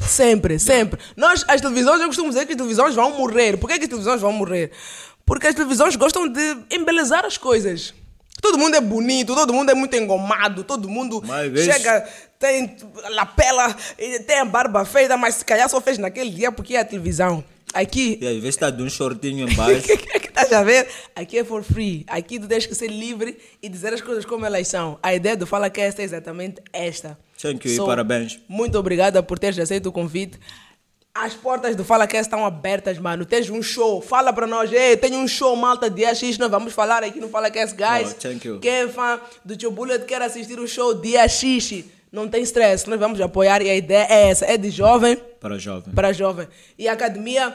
Speaker 1: Sempre, sempre. Nós, as televisões, eu costumo dizer que as televisões vão morrer. Por que, que as televisões vão morrer? Porque as televisões gostam de embelezar as coisas. Todo mundo é bonito, todo mundo é muito engomado, todo mundo
Speaker 2: Mas
Speaker 1: chega, tem lapela, tem a barba feita, mas se calhar só fez naquele dia porque é a televisão. Aqui,
Speaker 2: E às vezes está de um shortinho embaixo.
Speaker 1: que estás a ver? Aqui é for free. Aqui tu tens que ser livre e dizer as coisas como elas são. A ideia do Fala Cast é exatamente esta.
Speaker 2: Thank you e parabéns.
Speaker 1: Muito obrigada por teres aceito o convite. As portas do Fala Cast estão abertas, mano. Tens um show. Fala para nós. Ei, tenho um show, malta, dia X. Nós vamos falar aqui no Fala Cast, guys.
Speaker 2: Oh, thank you.
Speaker 1: Quem é fã do Tio Bullet quer assistir o show dia X. Não tem stress. Nós vamos apoiar e a ideia é essa. É de jovem
Speaker 2: Para jovem.
Speaker 1: para jovem. E a Academia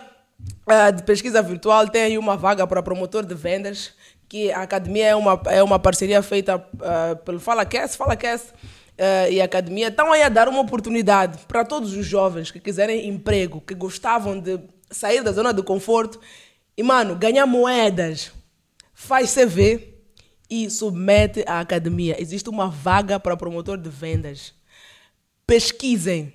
Speaker 1: ah, de Pesquisa Virtual tem aí uma vaga para promotor de vendas, que a Academia é uma, é uma parceria feita ah, pelo FalaCast, FalaCast ah, e Academia estão aí a dar uma oportunidade para todos os jovens que quiserem emprego, que gostavam de sair da zona de conforto e, mano, ganhar moedas. Faz CV e submete à Academia. Existe uma vaga para promotor de vendas pesquisem.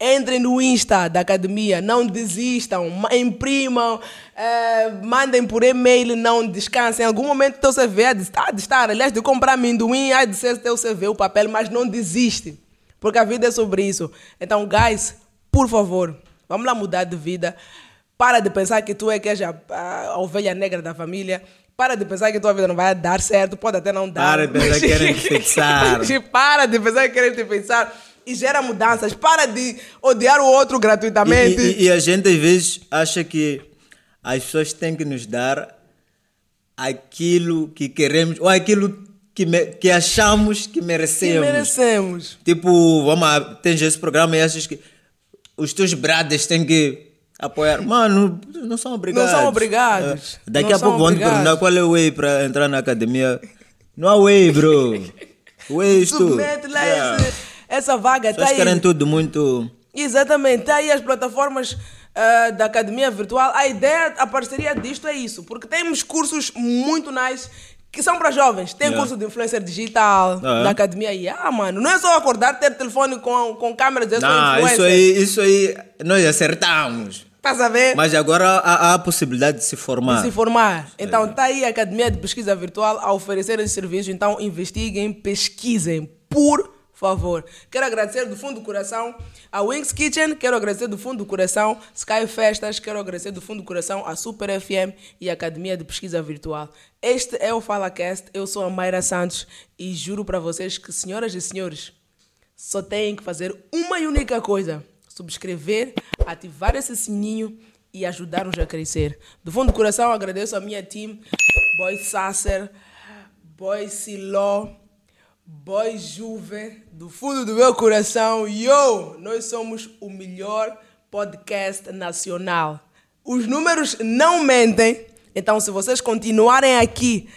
Speaker 1: Entrem no Insta da academia, não desistam, ma- imprimam, eh, mandem por e-mail, não descansem. Em algum momento teu CV há de, há de estar, aliás, de comprar amendoim, há de ser teu CV, o papel, mas não desiste, porque a vida é sobre isso. Então, guys, por favor, vamos lá mudar de vida. Para de pensar que tu é que és a, a- a ovelha negra da família. Para de pensar que tua vida não vai dar certo, pode até não dar.
Speaker 2: Para de pensar que querem te fixar.
Speaker 1: para de pensar que querem te fixar e gera mudanças. Para de odiar o outro gratuitamente.
Speaker 2: E, e- e a gente às vezes acha que as pessoas têm que nos dar aquilo que queremos ou aquilo que, me- que achamos que
Speaker 1: que
Speaker 2: merecemos.
Speaker 1: merecemos.
Speaker 2: Tipo, vamos lá, tens esse programa e achas que os teus brothers têm que apoiar. Mano, não são obrigados.
Speaker 1: Não são obrigados.
Speaker 2: Ah, Daqui
Speaker 1: Não
Speaker 2: a pouco vão te perguntar qual é o way para entrar na academia. Não há way, bro. Way is tu.
Speaker 1: Submete lá
Speaker 2: Yeah.
Speaker 1: esse- essa vaga. Tá
Speaker 2: pessoas
Speaker 1: aí.
Speaker 2: querem tudo muito.
Speaker 1: Exatamente, tá aí as plataformas ah, da academia virtual. A ideia, a parceria disto é isso, porque temos cursos muito nice que são para jovens. Tem
Speaker 2: Yeah.
Speaker 1: curso de influencer digital
Speaker 2: Ah, é?
Speaker 1: na academia. E ah, mano, não é só acordar, ter telefone com, com câmera, sou
Speaker 2: Não, isso aí, isso aí nós acertamos.
Speaker 1: Estás a ver?
Speaker 2: Mas agora há, há a possibilidade de se formar.
Speaker 1: se formar. Então, está aí a Academia de Pesquisa Virtual a oferecer esse serviço. Então, investiguem, pesquisem, por favor. Quero agradecer do fundo do coração a Wings Kitchen, quero agradecer do fundo do coração Sky Festas, quero agradecer do fundo do coração a Super FM e a Academia de Pesquisa Virtual. Este é o FalaCast, eu sou a Mayra Santos e juro para vocês que, senhoras e senhores, só têm que fazer uma e única coisa: subscrever, ativar esse sininho e ajudar-nos a crescer. Do fundo do coração, agradeço a minha team, Boy Sasser, Boy Siló, Boy Juve, do fundo do meu coração, yo! Nós somos o melhor podcast nacional. Os números não mentem. Então, se vocês continuarem aqui,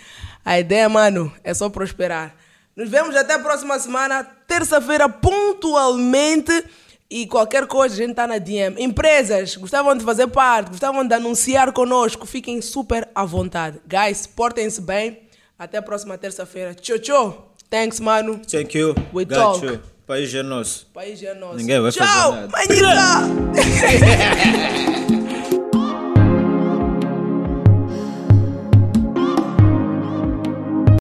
Speaker 1: a ideia, mano, é só prosperar. Nos vemos até a próxima semana, terça-feira, pontualmente. E qualquer coisa, a gente tá na DM. Empresas, gostavam de fazer parte, gostavam de anunciar conosco, fiquem super à vontade. Guys, portem-se bem. Até a próxima terça-feira. Tchau, tchau. Thanks, Manu.
Speaker 2: Thank you.
Speaker 1: We
Speaker 2: Got
Speaker 1: talk.
Speaker 2: you. País é nosso.
Speaker 1: País é nosso.
Speaker 2: Ninguém vai fazer
Speaker 1: Tchau,
Speaker 2: nada.
Speaker 1: manhã.